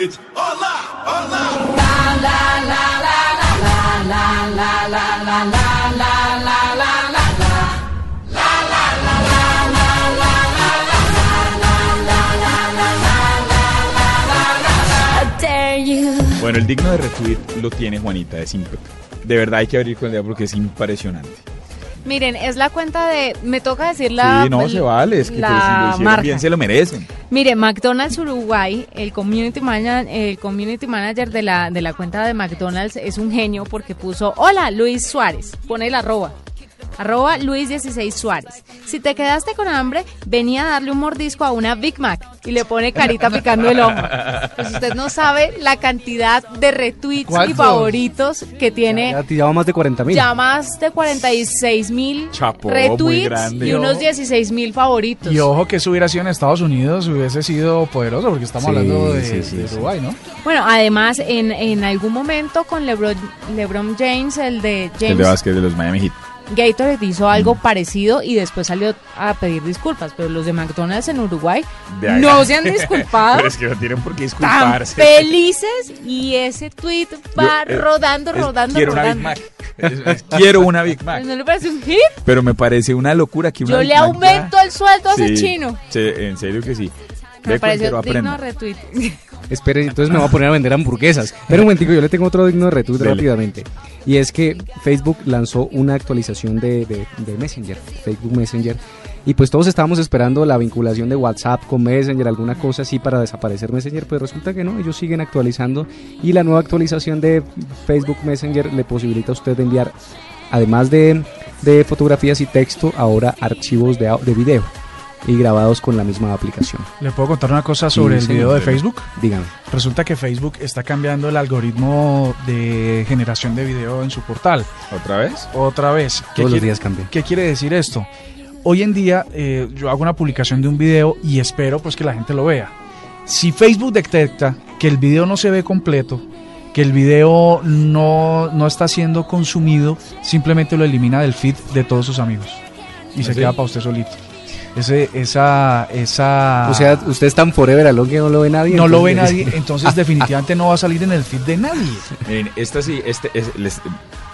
Speaker 9: Lá, lá, lá, lá, lá, lá, lá, lá, lá, lá, lá, lá, lá, lá.
Speaker 2: Bueno, el digno de retweet lo tiene Juanita de Simple. De verdad hay que abrir con el dedo porque es impresionante.
Speaker 3: Miren, es la cuenta de. Me toca decir la.
Speaker 2: sí, no se vale, es que
Speaker 3: la
Speaker 2: pero si lo bien se lo merecen.
Speaker 3: Mire, McDonald's Uruguay, el community manager, el community manager de la de la cuenta de McDonald's es un genio porque puso, hola Luis Suárez, pone el arroba. Arroba Luis 16 Suárez. Si te quedaste con hambre, venía a darle un mordisco a una Big Mac y le pone carita picando el ojo. Pues usted no sabe la cantidad de retweets y favoritos que tiene
Speaker 1: Ya más de 40 mil.
Speaker 3: ya más de 46 mil retweets y unos 16 mil favoritos.
Speaker 4: Y ojo que eso hubiera sido en Estados Unidos, hubiese sido poderoso, porque estamos
Speaker 1: Sí,
Speaker 4: hablando de,
Speaker 1: sí, sí,
Speaker 4: de
Speaker 1: sí.
Speaker 4: Uruguay, ¿no?
Speaker 3: Bueno, además, en, en algún momento con LeBron, LeBron James, el de
Speaker 2: El
Speaker 3: James
Speaker 2: de básquet de los Miami Heat.
Speaker 3: Gatorade hizo algo parecido y después salió a pedir disculpas, pero los de McDonald's en Uruguay
Speaker 2: De
Speaker 3: no se han disculpado.
Speaker 2: Pero es que no tienen por qué
Speaker 3: Tan
Speaker 2: disculparse.
Speaker 3: felices y ese tweet va
Speaker 2: Yo, eh,
Speaker 3: rodando,
Speaker 2: es-
Speaker 3: rodando,
Speaker 2: quiero
Speaker 3: rodando.
Speaker 2: una Big Mac. Es- es- quiero una Big Mac.
Speaker 3: ¿No le parece un hit?
Speaker 2: Pero me parece una locura que una
Speaker 3: Yo
Speaker 2: Big
Speaker 3: le
Speaker 2: Mac
Speaker 3: aumento
Speaker 2: ya-
Speaker 3: el sueldo a ese chino.
Speaker 2: sí, en serio que sí.
Speaker 3: Me pareció digno
Speaker 2: aprenda.
Speaker 3: retweet.
Speaker 1: Espere, entonces me voy a poner a vender hamburguesas. Pero un momentico, yo le tengo otro digno de retweet
Speaker 2: Dele.
Speaker 1: rápidamente. Y es que Facebook lanzó una actualización de, de- de Messenger, Facebook Messenger. Y pues todos estábamos esperando la vinculación de WhatsApp con Messenger, alguna cosa así para desaparecer Messenger, pero resulta que no, ellos siguen actualizando y la nueva actualización de Facebook Messenger le posibilita a usted enviar, además de, de fotografías y texto, ahora archivos de, de video y grabados con la misma aplicación.
Speaker 4: ¿Le puedo contar una cosa sobre
Speaker 1: Sí,
Speaker 4: el video de. Facebook?
Speaker 1: Dígame.
Speaker 4: Resulta que Facebook está cambiando el algoritmo de generación de video en su portal.
Speaker 2: ¿Otra vez?
Speaker 4: Otra vez. ¿Qué
Speaker 1: Todos los días cambia.
Speaker 4: ¿Qué quiere decir esto? Hoy en día eh, yo hago una publicación de un video y espero pues que la gente lo vea. Si Facebook detecta que el video no se ve completo, que el video no, no está siendo consumido, simplemente lo elimina del feed de todos sus amigos. Y
Speaker 1: ¿Ah,
Speaker 4: se
Speaker 1: sí?
Speaker 4: queda para usted solito. Ese, esa, esa...
Speaker 1: O sea, usted es tan forever alone que no lo ve nadie.
Speaker 4: no lo ve nadie, entonces definitivamente no va a salir en el feed de nadie.
Speaker 2: Miren, esta sí, este es- les,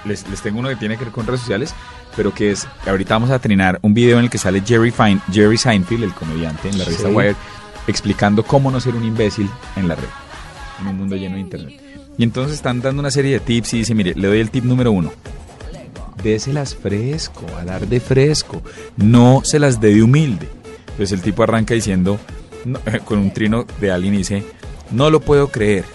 Speaker 2: les, les tengo uno que tiene que ver con redes sociales, pero que es, ahorita vamos a estrenar un video en el que sale Jerry, Fine, Jerry Seinfeld, el comediante en la revista
Speaker 1: Sí.
Speaker 2: Wired, explicando cómo no ser un imbécil en la red, en un mundo lleno de internet. Y entonces están dando una serie de tips y dice, mire, le doy el tip número uno. Déselas fresco, a dar de fresco, no se las dé de humilde. Entonces el tipo arranca diciendo, no, con un trino de alguien dice, no lo puedo creer,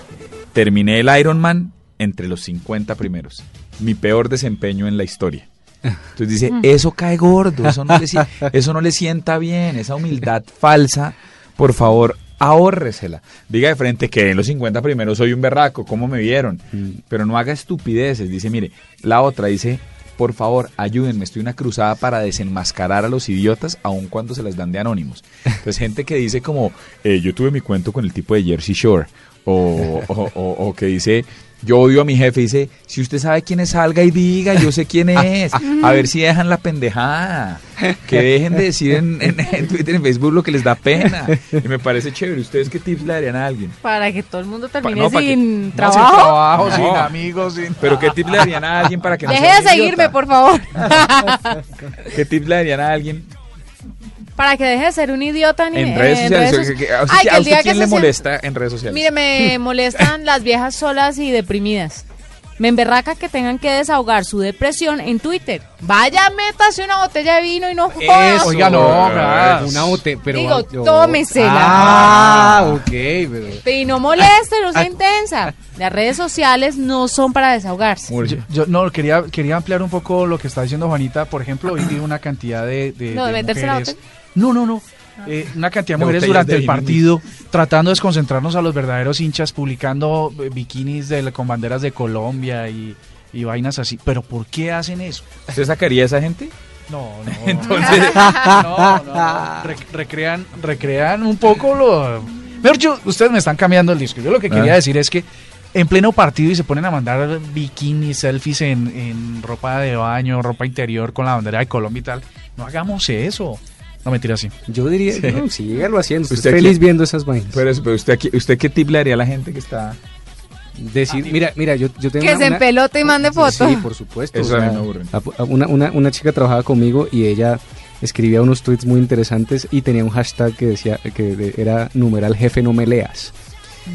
Speaker 2: terminé el Ironman entre los 50 primeros, mi peor desempeño en la historia. Entonces dice, eso cae gordo, eso no le, si- eso no le sienta bien, esa humildad falsa, por favor, ahórresela. Diga de frente que en los 50 primeros soy un berraco, ¿cómo me vieron? Pero no haga estupideces. Dice, mire, la otra dice, por favor, ayúdenme, estoy una cruzada para desenmascarar a los idiotas, aun cuando se las dan de anónimos. Entonces, gente que dice como, eh, yo tuve mi cuento con el tipo de Jersey Shore, o que dice, Yo odio a mi jefe y dice, si usted sabe quién es, salga y diga, yo sé quién es. A ver si dejan la pendejada. Que dejen de decir en, en- en Twitter, en Facebook lo que les da pena. Y me parece chévere. ¿Ustedes qué tips le darían a alguien?
Speaker 3: Para que todo el mundo termine
Speaker 2: no, para que-
Speaker 3: sin
Speaker 2: no, sin
Speaker 3: trabajo.
Speaker 4: trabajo,
Speaker 2: No.
Speaker 4: sin amigos, sin...
Speaker 2: Pero ¿qué tips le darían a alguien para que no
Speaker 3: Deje
Speaker 2: sea
Speaker 3: de seguirme,
Speaker 2: idiota?
Speaker 3: por favor.
Speaker 2: ¿Qué tips le darían a alguien
Speaker 3: Para que deje de ser un idiota ni-
Speaker 2: en redes sociales? Que- que- ¿A usted,
Speaker 3: Ay, que
Speaker 2: a
Speaker 3: el
Speaker 2: usted
Speaker 3: día que
Speaker 2: quién
Speaker 3: se
Speaker 2: le molesta en redes sociales?
Speaker 3: Mire, me molestan las viejas solas y deprimidas. Me emberraca que tengan que desahogar su depresión en Twitter. Vaya, métase una botella de vino y no jodas.
Speaker 1: Eso,
Speaker 4: Oiga, no.
Speaker 1: Una botella, pero...
Speaker 3: Digo,
Speaker 1: yo-
Speaker 3: tómesela.
Speaker 1: Ah, ok, pero...
Speaker 3: Y no moleste, no sea
Speaker 4: Ah.
Speaker 3: intensa. Las redes sociales no son para desahogarse.
Speaker 4: Yo, yo- no, quería, quería ampliar un poco lo que está diciendo Juanita. Por ejemplo, hoy vi una cantidad de, de,
Speaker 3: No, de
Speaker 4: de
Speaker 3: meterse la
Speaker 4: mujeres. No, no, no.
Speaker 3: Ah.
Speaker 4: Eh, una cantidad de mujeres durante
Speaker 2: de
Speaker 4: el partido tratando de desconcentrarnos a los verdaderos hinchas, publicando eh, bikinis de, con banderas de Colombia y, y vainas así. Pero ¿por qué hacen eso?
Speaker 2: ¿Usted sacaría a esa gente?
Speaker 4: No, no.
Speaker 2: Entonces,
Speaker 4: no, no, no. Rec- recrean, recrean un poco lo. Mejor dicho, ustedes me están cambiando el disco. Yo lo que quería
Speaker 2: Ah.
Speaker 4: decir es que en pleno partido y se ponen a mandar bikinis, selfies en, en ropa de baño, ropa interior con la bandera de Colombia y tal. No hagamos eso. No mentira así.
Speaker 1: Yo diría, no, sígalo haciendo. Usted,
Speaker 2: Usted
Speaker 1: feliz
Speaker 2: aquí-
Speaker 1: viendo esas vainas.
Speaker 2: pero, pero usted, aquí- ¿usted qué tip le daría a la gente que está...?
Speaker 1: Decir, mira, mira, yo, yo tengo
Speaker 3: Que
Speaker 1: una-
Speaker 3: se empelote y mande fotos.
Speaker 1: Sí, por supuesto.
Speaker 2: Eso
Speaker 1: o
Speaker 2: a mí
Speaker 1: sea, a- Una, una, una chica trabajaba conmigo y ella escribía unos tweets muy interesantes y tenía un hashtag que decía que era numeral jefe no me leas.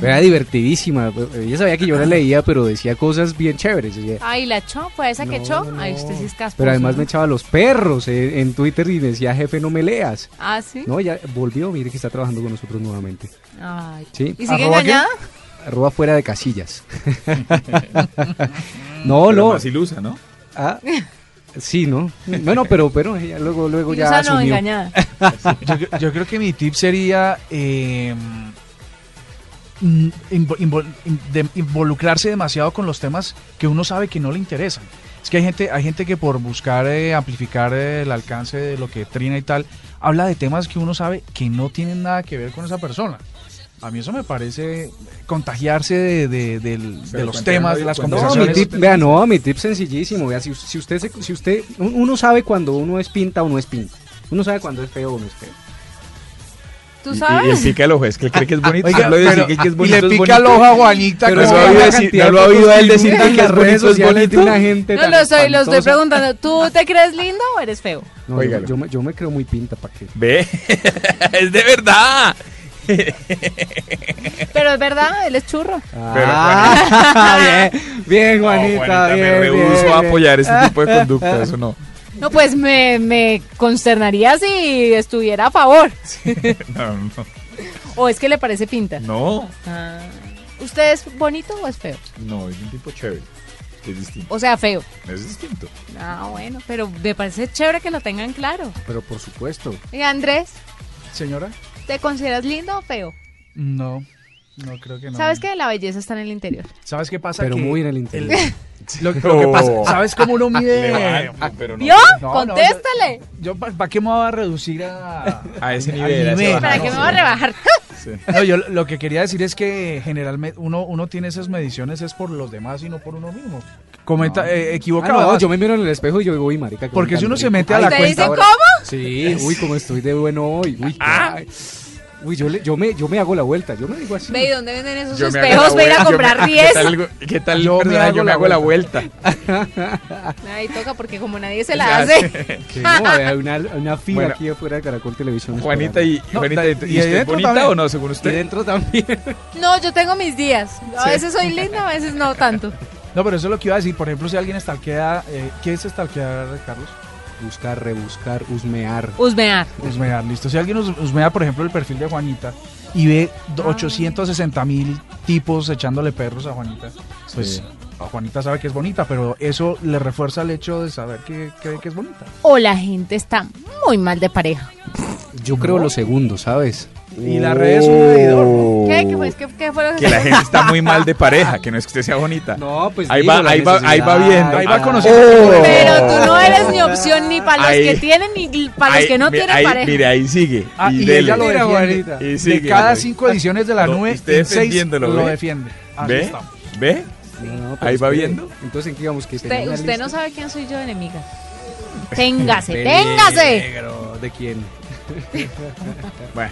Speaker 1: Era divertidísima. Ella sabía que yo la leía, pero decía cosas bien chéveres. decía,
Speaker 3: Ay, la echó, fue esa que echó. Ay, usted sí es casposo.
Speaker 1: Pero además
Speaker 3: ¿no?
Speaker 1: me echaba los perros eh, en Twitter y decía jefe no me leas.
Speaker 3: Ah, sí.
Speaker 1: No, ella volvió, mire que está trabajando con nosotros nuevamente.
Speaker 3: Ay.
Speaker 1: Sí.
Speaker 3: ¿Y sigue engañada?
Speaker 1: Arroba fuera de casillas. no,
Speaker 2: Pero
Speaker 1: no.
Speaker 2: más ilusa, ¿no?
Speaker 1: Ah, sí, ¿no? Bueno, pero, pero ella luego, luego ya
Speaker 3: Ilusa no,
Speaker 1: asumió.
Speaker 3: engañada.
Speaker 4: Yo, yo creo que mi tip sería eh, involucrarse demasiado con los temas que uno sabe que no le interesan. Es que hay gente, hay gente que por buscar eh, amplificar eh, el alcance de lo que trina y tal, habla de temas que uno sabe que no tienen nada que ver con esa persona. A mí eso me parece contagiarse de, los temas,
Speaker 2: no,
Speaker 4: de las.
Speaker 1: No, mi
Speaker 4: conversaciones.
Speaker 1: tip, vea, no, mi tip sencillísimo. Vea, si, si usted, se- si usted, un- uno sabe cuando uno es pinta o no es pinta. Uno sabe cuando es feo o no es feo.
Speaker 3: ¿Tú
Speaker 2: Y- Y, y
Speaker 3: sabes?
Speaker 2: él pica el ojo, es que él cree que es bonito.
Speaker 4: Oiga,
Speaker 2: decir que- que es
Speaker 4: y
Speaker 2: bonito,
Speaker 4: le pica el
Speaker 2: bonito.
Speaker 4: ojo a Juanita.
Speaker 1: Pero
Speaker 2: no ha decir- no lo ha oído él
Speaker 1: que
Speaker 2: decir que
Speaker 1: las
Speaker 2: es
Speaker 1: redes
Speaker 2: bonito, es bonito.
Speaker 1: una gente
Speaker 3: No lo soy, lo estoy preguntando. ¿Tú te crees lindo o eres feo?
Speaker 1: No, yo, yo me, yo me creo muy pinta, ¿para qué?
Speaker 2: Ve, es de verdad.
Speaker 3: Pero es verdad, él es churro.
Speaker 1: Ah, bien, bien,
Speaker 2: No,
Speaker 1: Juanita,
Speaker 2: me
Speaker 1: bien,
Speaker 2: rehuso
Speaker 1: bien,
Speaker 2: a
Speaker 1: bien.
Speaker 2: apoyar ese tipo de conducta, eso no.
Speaker 3: No, pues me, me consternaría si estuviera a favor.
Speaker 2: No, no.
Speaker 3: ¿O es que le parece pinta?
Speaker 2: No,
Speaker 3: Ah. ¿Usted es bonito o es feo?
Speaker 2: no, es un tipo chévere. Es distinto.
Speaker 3: O sea, feo.
Speaker 2: Es distinto.
Speaker 3: Ah, bueno, pero me parece chévere que lo tengan claro.
Speaker 1: Pero por supuesto.
Speaker 3: Y Andrés,
Speaker 4: Señora.
Speaker 3: ¿te consideras lindo o feo?
Speaker 4: No, no creo que no.
Speaker 3: Sabes que la belleza está en el interior.
Speaker 4: ¿Sabes qué pasa?
Speaker 1: Pero
Speaker 4: Que
Speaker 1: muy en el interior.
Speaker 4: Lo, lo que pasa, ¿sabes cómo uno mide?
Speaker 2: Pero no.
Speaker 3: ¿Vio?
Speaker 4: no,
Speaker 3: Contéstale.
Speaker 4: Yo, ¿para qué me voy a reducir a,
Speaker 2: A ese nivel, a.
Speaker 3: ¿Para qué me voy a rebajar?
Speaker 4: No, yo lo que quería decir es que generalmente uno, uno tiene esas mediciones es por los demás y no por uno mismo. Comenta, eh,
Speaker 1: Ah,
Speaker 4: equivocado.
Speaker 1: no, yo me miro en el espejo y yo digo, uy, marica. qué
Speaker 4: Porque si uno se mete a la
Speaker 3: ¿Te
Speaker 4: cuenta
Speaker 3: dicen
Speaker 4: ahora-
Speaker 3: cómo?
Speaker 1: Sí, uy, como estoy de bueno hoy. Uy, ay. Uy yo, le- yo, me, yo me hago la vuelta. Yo me digo así.
Speaker 3: Ve, ¿y dónde venden esos
Speaker 2: Yo
Speaker 3: espejos? Voy a ir a comprar
Speaker 2: me-
Speaker 3: 10.
Speaker 2: ¿Qué tal,
Speaker 4: Yo me hago
Speaker 2: yo me
Speaker 4: la
Speaker 2: hago la vuelta.
Speaker 3: Ahí toca porque como nadie se
Speaker 2: O
Speaker 3: la
Speaker 2: sea,
Speaker 3: hace.
Speaker 1: Que no, hay una, una fila
Speaker 2: Bueno.
Speaker 1: aquí afuera de Caracol Televisión.
Speaker 2: Juanita, ¿y,
Speaker 4: No,
Speaker 2: Juanita, ¿y
Speaker 4: y
Speaker 2: usted es
Speaker 4: dentro
Speaker 2: bonita
Speaker 4: también.
Speaker 2: o no, según
Speaker 1: Y
Speaker 2: usted?
Speaker 1: dentro también.
Speaker 3: No, yo tengo mis días. A veces soy linda, a veces no tanto.
Speaker 4: No, pero eso es lo que iba a decir. Por ejemplo, si alguien stalkea, eh, ¿qué es stalkear, Carlos?
Speaker 1: Buscar, rebuscar, husmear.
Speaker 3: Husmear.
Speaker 4: Husmear, listo. Si alguien hus- husmea, por ejemplo, el perfil de Juanita y ve do- 860 mil tipos echándole perros a Juanita, pues
Speaker 2: Sí.
Speaker 4: Juanita sabe que es bonita, pero eso le refuerza el hecho de saber que, que- que es bonita.
Speaker 3: O la gente está muy mal de pareja.
Speaker 1: Yo creo lo segundo, ¿sabes?
Speaker 4: Y la red es un medidor. ¿no?
Speaker 3: ¿Qué? ¿Qué fue? ¿Qué, qué fue lo que
Speaker 2: Que la gente está muy mal de pareja, que no es que usted sea bonita.
Speaker 1: No, pues
Speaker 2: Ahí
Speaker 1: digo,
Speaker 2: va, ahí va, ahí va viendo.
Speaker 4: Ahí va
Speaker 2: Ah,
Speaker 4: conociendo.
Speaker 2: oh.
Speaker 3: Pero tú no eres ni opción ni para los
Speaker 2: Ahí-
Speaker 3: que tienen ni para los que no
Speaker 2: mire,
Speaker 3: tienen
Speaker 2: ahí,
Speaker 3: pareja.
Speaker 2: Mire, ahí sigue.
Speaker 4: Ah, y,
Speaker 2: dele.
Speaker 4: ella lo
Speaker 1: Mira,
Speaker 4: defiende.
Speaker 1: Juanita.
Speaker 2: Y
Speaker 4: de cada cinco ediciones de la
Speaker 2: No,
Speaker 4: nube,
Speaker 2: usted
Speaker 4: en seis lo
Speaker 2: ¿ve?
Speaker 4: defiende. Así
Speaker 2: ¿Ve? ¿Ve?
Speaker 1: No,
Speaker 2: Ahí va viendo.
Speaker 1: Entonces, ¿en qué digamos que
Speaker 3: Usted, usted no sabe quién soy yo, enemiga. Téngase, téngase.
Speaker 1: ¿De quién?
Speaker 2: Bueno.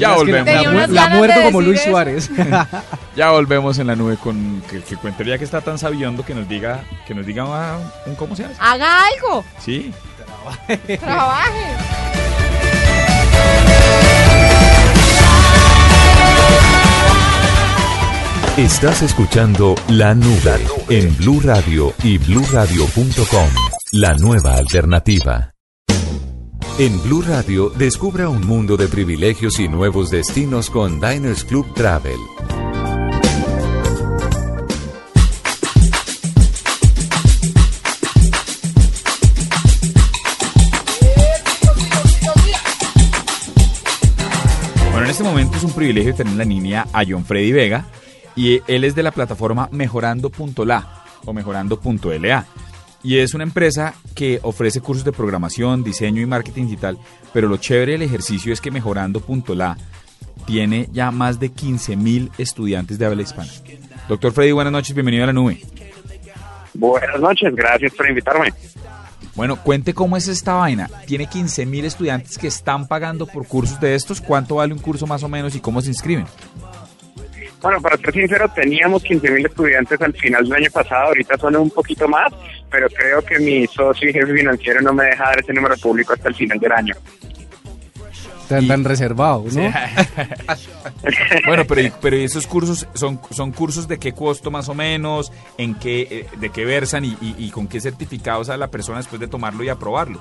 Speaker 2: Ya volvemos.
Speaker 1: La, mu- muerto
Speaker 3: de
Speaker 1: como Luis
Speaker 3: eso.
Speaker 1: Suárez.
Speaker 2: Ya volvemos en la nube con que, que cuente ya que está tan sabiondo que nos diga que nos diga un cómo se hace.
Speaker 3: Haga algo.
Speaker 2: Sí.
Speaker 3: Trabaje.
Speaker 8: Estás escuchando La Nube en Blue Radio y bluradio.com. La nueva alternativa. En Blue Radio, descubra un mundo de privilegios y nuevos destinos con Diners Club Travel.
Speaker 2: Bueno, en este momento es un privilegio tener en la línea a John Freddy Vega y él es de la plataforma mejorando.la o mejorando.la. Y es una empresa que ofrece cursos de programación, diseño y marketing digital, pero lo chévere del ejercicio es que mejorando.la tiene ya más de 15 mil estudiantes de habla hispana. Doctor Freddy, buenas noches, bienvenido a la nube.
Speaker 12: Buenas noches, gracias por invitarme.
Speaker 2: Bueno, cuente cómo es esta vaina. Tiene 15 mil estudiantes que están pagando por cursos de estos. ¿Cuánto vale un curso más o menos y cómo se inscriben?
Speaker 12: Bueno, para ser sincero, teníamos 15.000 estudiantes al final del año pasado, ahorita son un poquito más, pero creo que mi socio y jefe financiero no me deja dar ese número público hasta el final del año.
Speaker 1: Tan, tan reservado, ¿no?
Speaker 2: Bueno, pero, y- pero ¿y esos cursos son, son cursos de qué costo más o menos, en qué, eh, de qué versan y, y- y con qué certificados a la persona después de tomarlo y aprobarlo.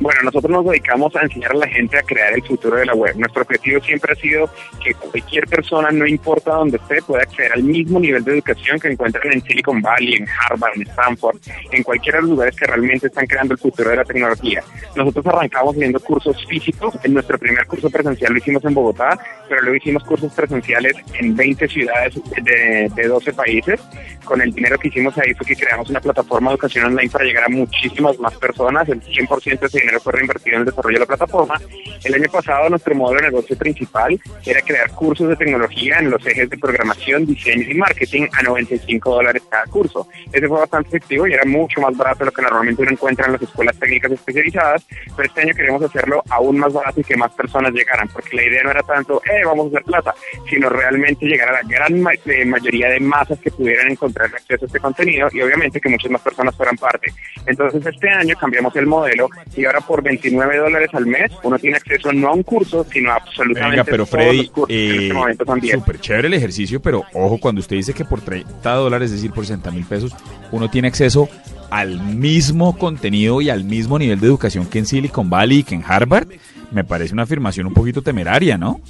Speaker 12: Bueno, nosotros nos dedicamos a enseñar a la gente a crear el futuro de la web. Nuestro objetivo siempre ha sido que cualquier persona, no importa dónde esté, pueda acceder al mismo nivel de educación que encuentran en Silicon Valley, en Harvard, en Stanford, en cualquiera de los lugares que realmente están creando el futuro de la tecnología. Nosotros arrancamos haciendo cursos físicos. En nuestro primer curso presencial lo hicimos en Bogotá, pero luego hicimos cursos presenciales en 20 ciudades de, de 12 países. Con el dinero que hicimos ahí fue que creamos una plataforma de educación online para llegar a muchísimas más personas. El 100% de ese dinero fue reinvertido en el desarrollo de la plataforma. El año pasado nuestro modelo de negocio principal era crear cursos de tecnología en los ejes de programación, diseño y marketing a 95 dólares cada curso. Ese fue bastante efectivo y era mucho más barato de lo que normalmente uno encuentra en las escuelas técnicas especializadas, pero este año queremos hacerlo aún más barato y que más personas llegaran, porque la idea no era tanto, eh, vamos a hacer plata, sino realmente llegar a la gran ma- eh, mayoría de masas que pudieran encontrar acceso a este contenido y obviamente que muchas más personas fueran parte. Entonces este año cambiamos el modelo y ahora por 29 dólares al mes uno tiene acceso no a un curso, sino a absolutamente
Speaker 2: Venga, pero
Speaker 12: todos
Speaker 2: Freddy,
Speaker 12: los cursos que en
Speaker 2: eh,
Speaker 12: este momento son 10.
Speaker 2: súper chévere el ejercicio, pero ojo, cuando usted dice que por 30 dólares, es decir, por 60 mil pesos, uno tiene acceso al mismo contenido y al mismo nivel de educación que en Silicon Valley y que en Harvard, me parece una afirmación un poquito temeraria, ¿no?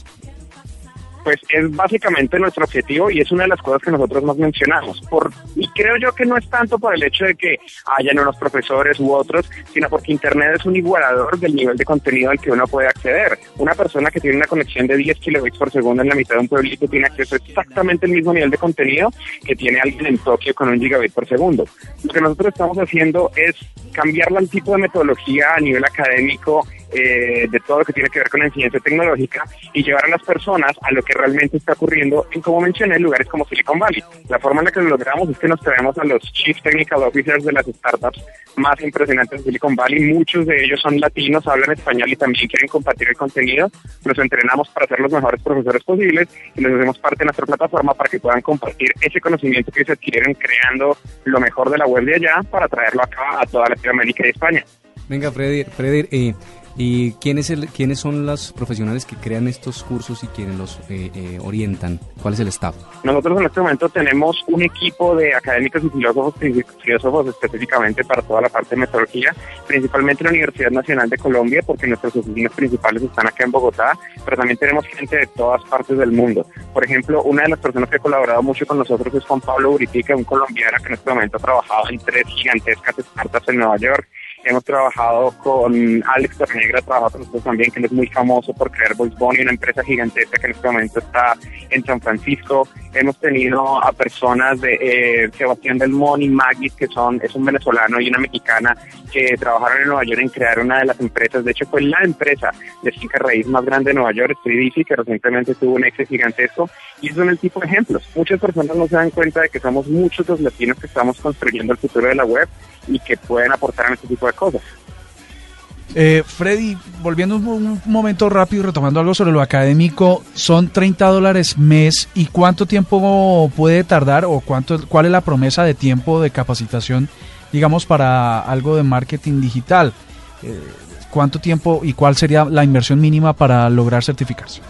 Speaker 12: Pues es básicamente nuestro objetivo y es una de las cosas que nosotros más mencionamos. Por, y creo yo que no es tanto por el hecho de que hayan unos profesores u otros, sino porque Internet es un igualador del nivel de contenido al que uno puede acceder. Una persona que tiene una conexión de 10 kilobits por segundo en la mitad de un pueblito tiene acceso a exactamente el mismo nivel de contenido que tiene alguien en Tokio con un gigabit por segundo. Lo que nosotros estamos haciendo es cambiarle al tipo de metodología a nivel académico eh, de todo lo que tiene que ver con la enseñanza tecnológica y llevar a las personas a lo que realmente está ocurriendo en, como mencioné, lugares como Silicon Valley. La forma en la que lo logramos es que nos traemos a los Chief Technical Officers de las startups más impresionantes de Silicon Valley. Muchos de ellos son latinos, hablan español y también quieren compartir el contenido. Los entrenamos para ser los mejores profesores posibles y les hacemos parte de nuestra plataforma para que puedan compartir ese conocimiento que se adquirieron creando lo mejor de la web de allá para traerlo acá a toda Latinoamérica y España.
Speaker 1: Venga, Freddy, Freddy eh, ¿y quién el, quiénes son los profesionales que crean estos cursos y quienes los eh, eh, orientan? ¿Cuál es el staff?
Speaker 12: Nosotros en este momento tenemos un equipo de académicos y filósofos, filósofos específicamente para toda la parte de metodología, principalmente la Universidad Nacional de Colombia, porque nuestras oficinas principales están acá en Bogotá, pero también tenemos gente de todas partes del mundo. Por ejemplo, una de las personas que ha colaborado mucho con nosotros es Juan Pablo Uritica, un colombiano que en este momento ha trabajado en tres gigantescas startups en Nueva York. Hemos trabajado con Alex Tornegra, trabajado con nosotros también, que él es muy famoso por crear Voice Bunny, una empresa gigantesca que en este momento está en San Francisco. Hemos tenido a personas de eh, Sebastián Del Mon y Magis, que son, es un venezolano y una mexicana, que trabajaron en Nueva York en crear una de las empresas, de hecho fue la empresa de finca raíz más grande de Nueva York, 3DC, que recientemente tuvo un éxito gigantesco, y son el tipo de ejemplos. Muchas personas no se dan cuenta de que somos muchos los latinos que estamos construyendo el futuro de la web y que pueden aportar en este tipo de cosas.
Speaker 4: Eh, Freddy, volviendo un, un momento rápido, retomando algo sobre lo académico, son 30 dólares mes y cuánto tiempo puede tardar o cuánto, cuál es la promesa de tiempo de capacitación, digamos, para algo de marketing digital. Eh, ¿Cuánto tiempo y cuál sería la inversión mínima para lograr certificarse?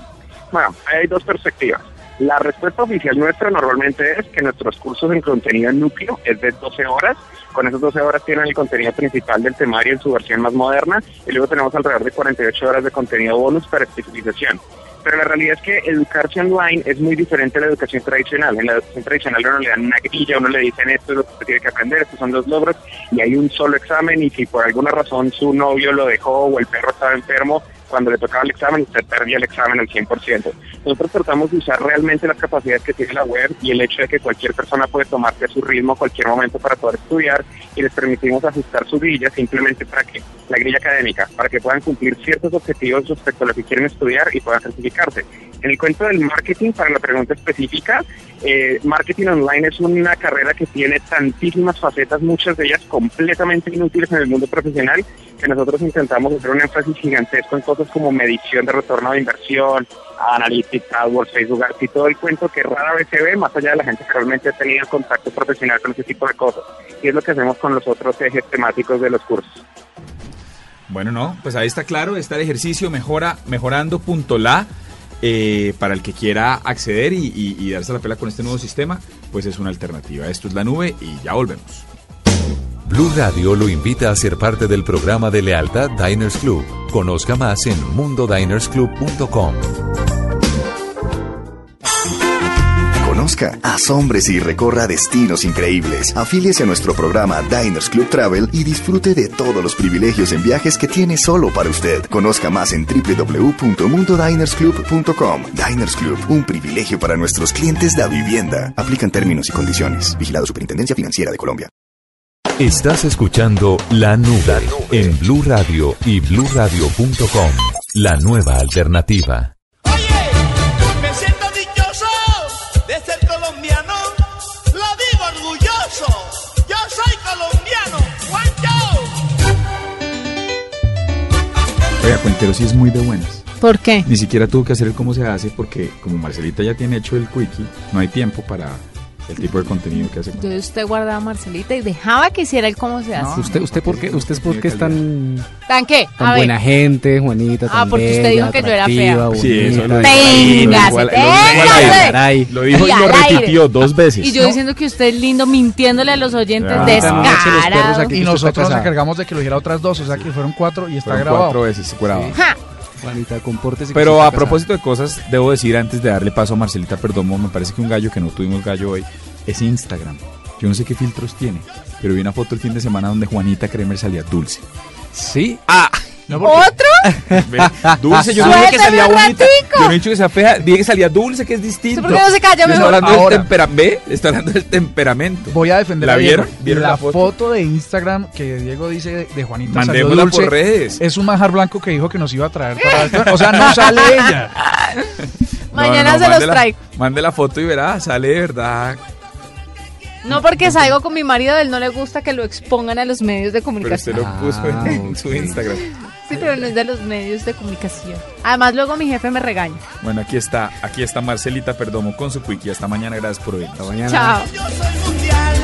Speaker 12: Bueno, hay dos perspectivas. La respuesta oficial nuestra normalmente es que nuestros cursos en contenido en núcleo es de 12 horas. Con esas 12 horas tienen el contenido principal del temario en su versión más moderna y luego tenemos alrededor de 48 horas de contenido bonus para especialización. Pero la realidad es que educarse online es muy diferente a la educación tradicional. En la educación tradicional uno le dan una grilla, uno le dicen esto es lo que usted tiene que aprender, estos son los logros y hay un solo examen y si por alguna razón su novio lo dejó o el perro estaba enfermo, cuando le tocaba el examen, usted perdía el examen al 100%. Nosotros tratamos de usar realmente las capacidades que tiene la web y el hecho de que cualquier persona puede tomarse a su ritmo cualquier momento para poder estudiar y les permitimos ajustar su grilla simplemente para que, la grilla académica, para que puedan cumplir ciertos objetivos respecto a lo que quieren estudiar y puedan certificarse. En el cuento del marketing, para la pregunta específica, eh, marketing online es una carrera que tiene tantísimas facetas, muchas de ellas completamente inútiles en el mundo profesional, que nosotros intentamos hacer un énfasis gigantesco en cosas como medición de retorno de inversión, analytics, AdWords, Facebook Ads y todo el cuento que rara vez se ve, más allá de la gente que realmente ha tenido contacto profesional con ese tipo de cosas. Y es lo que hacemos con los otros ejes temáticos de los cursos.
Speaker 2: Bueno, no, pues ahí está claro, está el ejercicio mejora, mejorando.la. Eh, para el que quiera acceder y, y, y darse la pela con este nuevo sistema, pues es una alternativa. Esto es la nube y ya volvemos.
Speaker 8: Blue Radio lo invita a ser parte del programa de lealtad Diners Club. Conozca más en mundodinersclub.com.
Speaker 13: Conozca, y recorra destinos increíbles. Afíliese a nuestro programa Diners Club Travel y disfrute de todos los privilegios en viajes que tiene solo para usted. Conozca más en www.mundodinersclub.com. Diners Club, un privilegio para nuestros clientes de vivienda. Aplican términos y condiciones. Vigilado Superintendencia Financiera de Colombia.
Speaker 8: Estás escuchando La Nube en Blue Radio y bluradio.com. La nueva alternativa.
Speaker 2: Oiga, Cuentero sí es muy de buenas.
Speaker 3: ¿Por qué?
Speaker 2: Ni siquiera tuvo que hacer el cómo se hace porque como Marcelita ya tiene hecho el quickie, no hay tiempo para el tipo de contenido que hace.
Speaker 3: Yo usted guardaba a Marcelita y dejaba que hiciera el cómo se hace.
Speaker 1: ¿Usted, usted, por qué, usted es porque es tan,
Speaker 3: ¿Tan qué?
Speaker 1: tan
Speaker 3: ver.
Speaker 1: buena gente, Juanita?
Speaker 3: Ah,
Speaker 1: tan
Speaker 3: porque usted dijo que yo era fea.
Speaker 1: atractiva,
Speaker 2: Sí, eso lo
Speaker 1: bonita.
Speaker 2: dijo. Lo dijo y lo repitió dos veces.
Speaker 3: Y yo diciendo que usted es lindo mintiéndole a los oyentes
Speaker 2: Ah.
Speaker 3: descarado.
Speaker 4: Y nosotros nos encargamos de que lo dijera otras dos, o sea que fueron cuatro y está grabado.
Speaker 2: cuatro veces grabado.
Speaker 1: Juanita, compórtese.
Speaker 2: Pero a propósito de cosas, debo decir antes de darle paso a Marcelita Perdomo, me parece que un gallo que no tuvimos gallo hoy es Instagram. Yo no sé qué filtros tiene, pero vi una foto el fin de semana donde Juanita Kremer salía dulce.
Speaker 1: ¿Sí?
Speaker 2: Ah,
Speaker 3: ¿Otro?
Speaker 2: Ve, dulce, yo no dije que
Speaker 3: Suélteme
Speaker 2: salía bonita. Yo no he dicho que sea fea, dije que salía dulce, que es distinto.
Speaker 3: ¿Por qué no se calla
Speaker 2: Yo
Speaker 3: mejor?
Speaker 2: hablando del
Speaker 4: Ahora.
Speaker 2: temperamento. ¿Ve? Estoy hablando del temperamento.
Speaker 4: Voy a defender
Speaker 2: ¿La
Speaker 4: a Diego.
Speaker 2: vieron? ¿Vieron
Speaker 4: la,
Speaker 2: la
Speaker 4: foto?
Speaker 2: foto?
Speaker 4: de Instagram que Diego dice de, de Juanita salió
Speaker 2: Mandémosla
Speaker 4: dulce.
Speaker 2: por redes.
Speaker 4: Es un manjar blanco que dijo que nos iba a traer para. O sea, no sale ella.
Speaker 3: Mañana
Speaker 2: No, no,
Speaker 3: se los traigo.
Speaker 2: Mande la foto y verá, sale de verdad.
Speaker 3: No porque salgo con mi marido, a él no le gusta que lo expongan a los medios de
Speaker 2: Pero usted
Speaker 3: comunicación.
Speaker 2: lo puso
Speaker 1: Ah,
Speaker 2: en su Instagram.
Speaker 3: Sí, pero no es de los medios de comunicación. Además, luego mi jefe me regaña.
Speaker 2: Bueno, aquí está, aquí está Marcelita Perdomo con su quickie. Hasta mañana, gracias por venir. Hasta mañana.
Speaker 3: Chao.
Speaker 11: Yo soy mundial.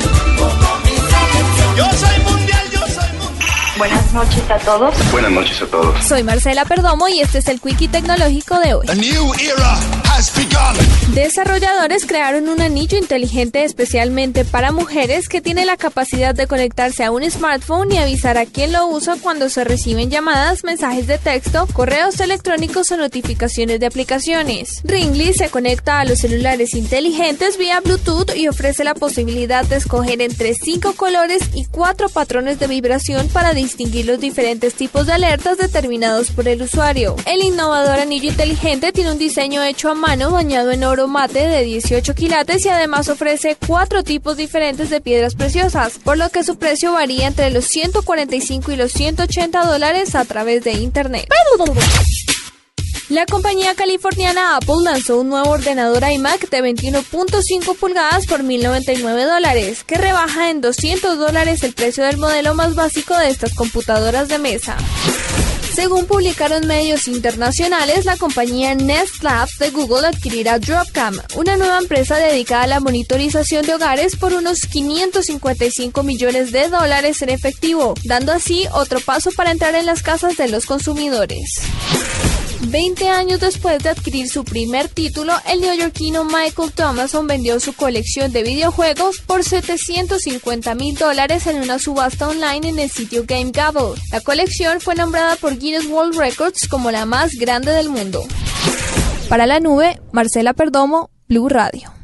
Speaker 11: Yo soy mundial, yo soy mundial.
Speaker 14: Buenas noches a todos.
Speaker 13: Buenas noches a todos.
Speaker 15: Soy Marcela Perdomo y este es el Quickie Tecnológico de hoy.
Speaker 11: A new era
Speaker 15: Desarrolladores crearon un anillo inteligente especialmente para mujeres que tiene la capacidad de conectarse a un smartphone y avisar a quien lo usa cuando se reciben llamadas, mensajes de texto, correos electrónicos o notificaciones de aplicaciones. Ringly se conecta a los celulares inteligentes vía Bluetooth y ofrece la posibilidad de escoger entre cinco colores y cuatro patrones de vibración para distinguir los diferentes tipos de alertas determinados por el usuario. El innovador anillo inteligente tiene un diseño hecho a mano bañado en oro mate de 18 quilates y además ofrece cuatro tipos diferentes de piedras preciosas, por lo que su precio varía entre los 145 y los 180 dólares a través de internet. La compañía californiana Apple lanzó un nuevo ordenador iMac de 21.5 pulgadas por 1.099 dólares, que rebaja en 200 dólares el precio del modelo más básico de estas computadoras de mesa. Según publicaron medios internacionales, la compañía Nest Labs de Google adquirirá Dropcam, una nueva empresa dedicada a la monitorización de hogares por unos 555 millones de dólares en efectivo, dando así otro paso para entrar en las casas de los consumidores. 20 años después de adquirir su primer título, el neoyorquino Michael Thomason vendió su colección de videojuegos por 750 mil dólares en una subasta online en el sitio Game Gabble. La colección fue nombrada por Guinness World Records como la más grande del mundo. Para la nube, Marcela Perdomo, Blue Radio.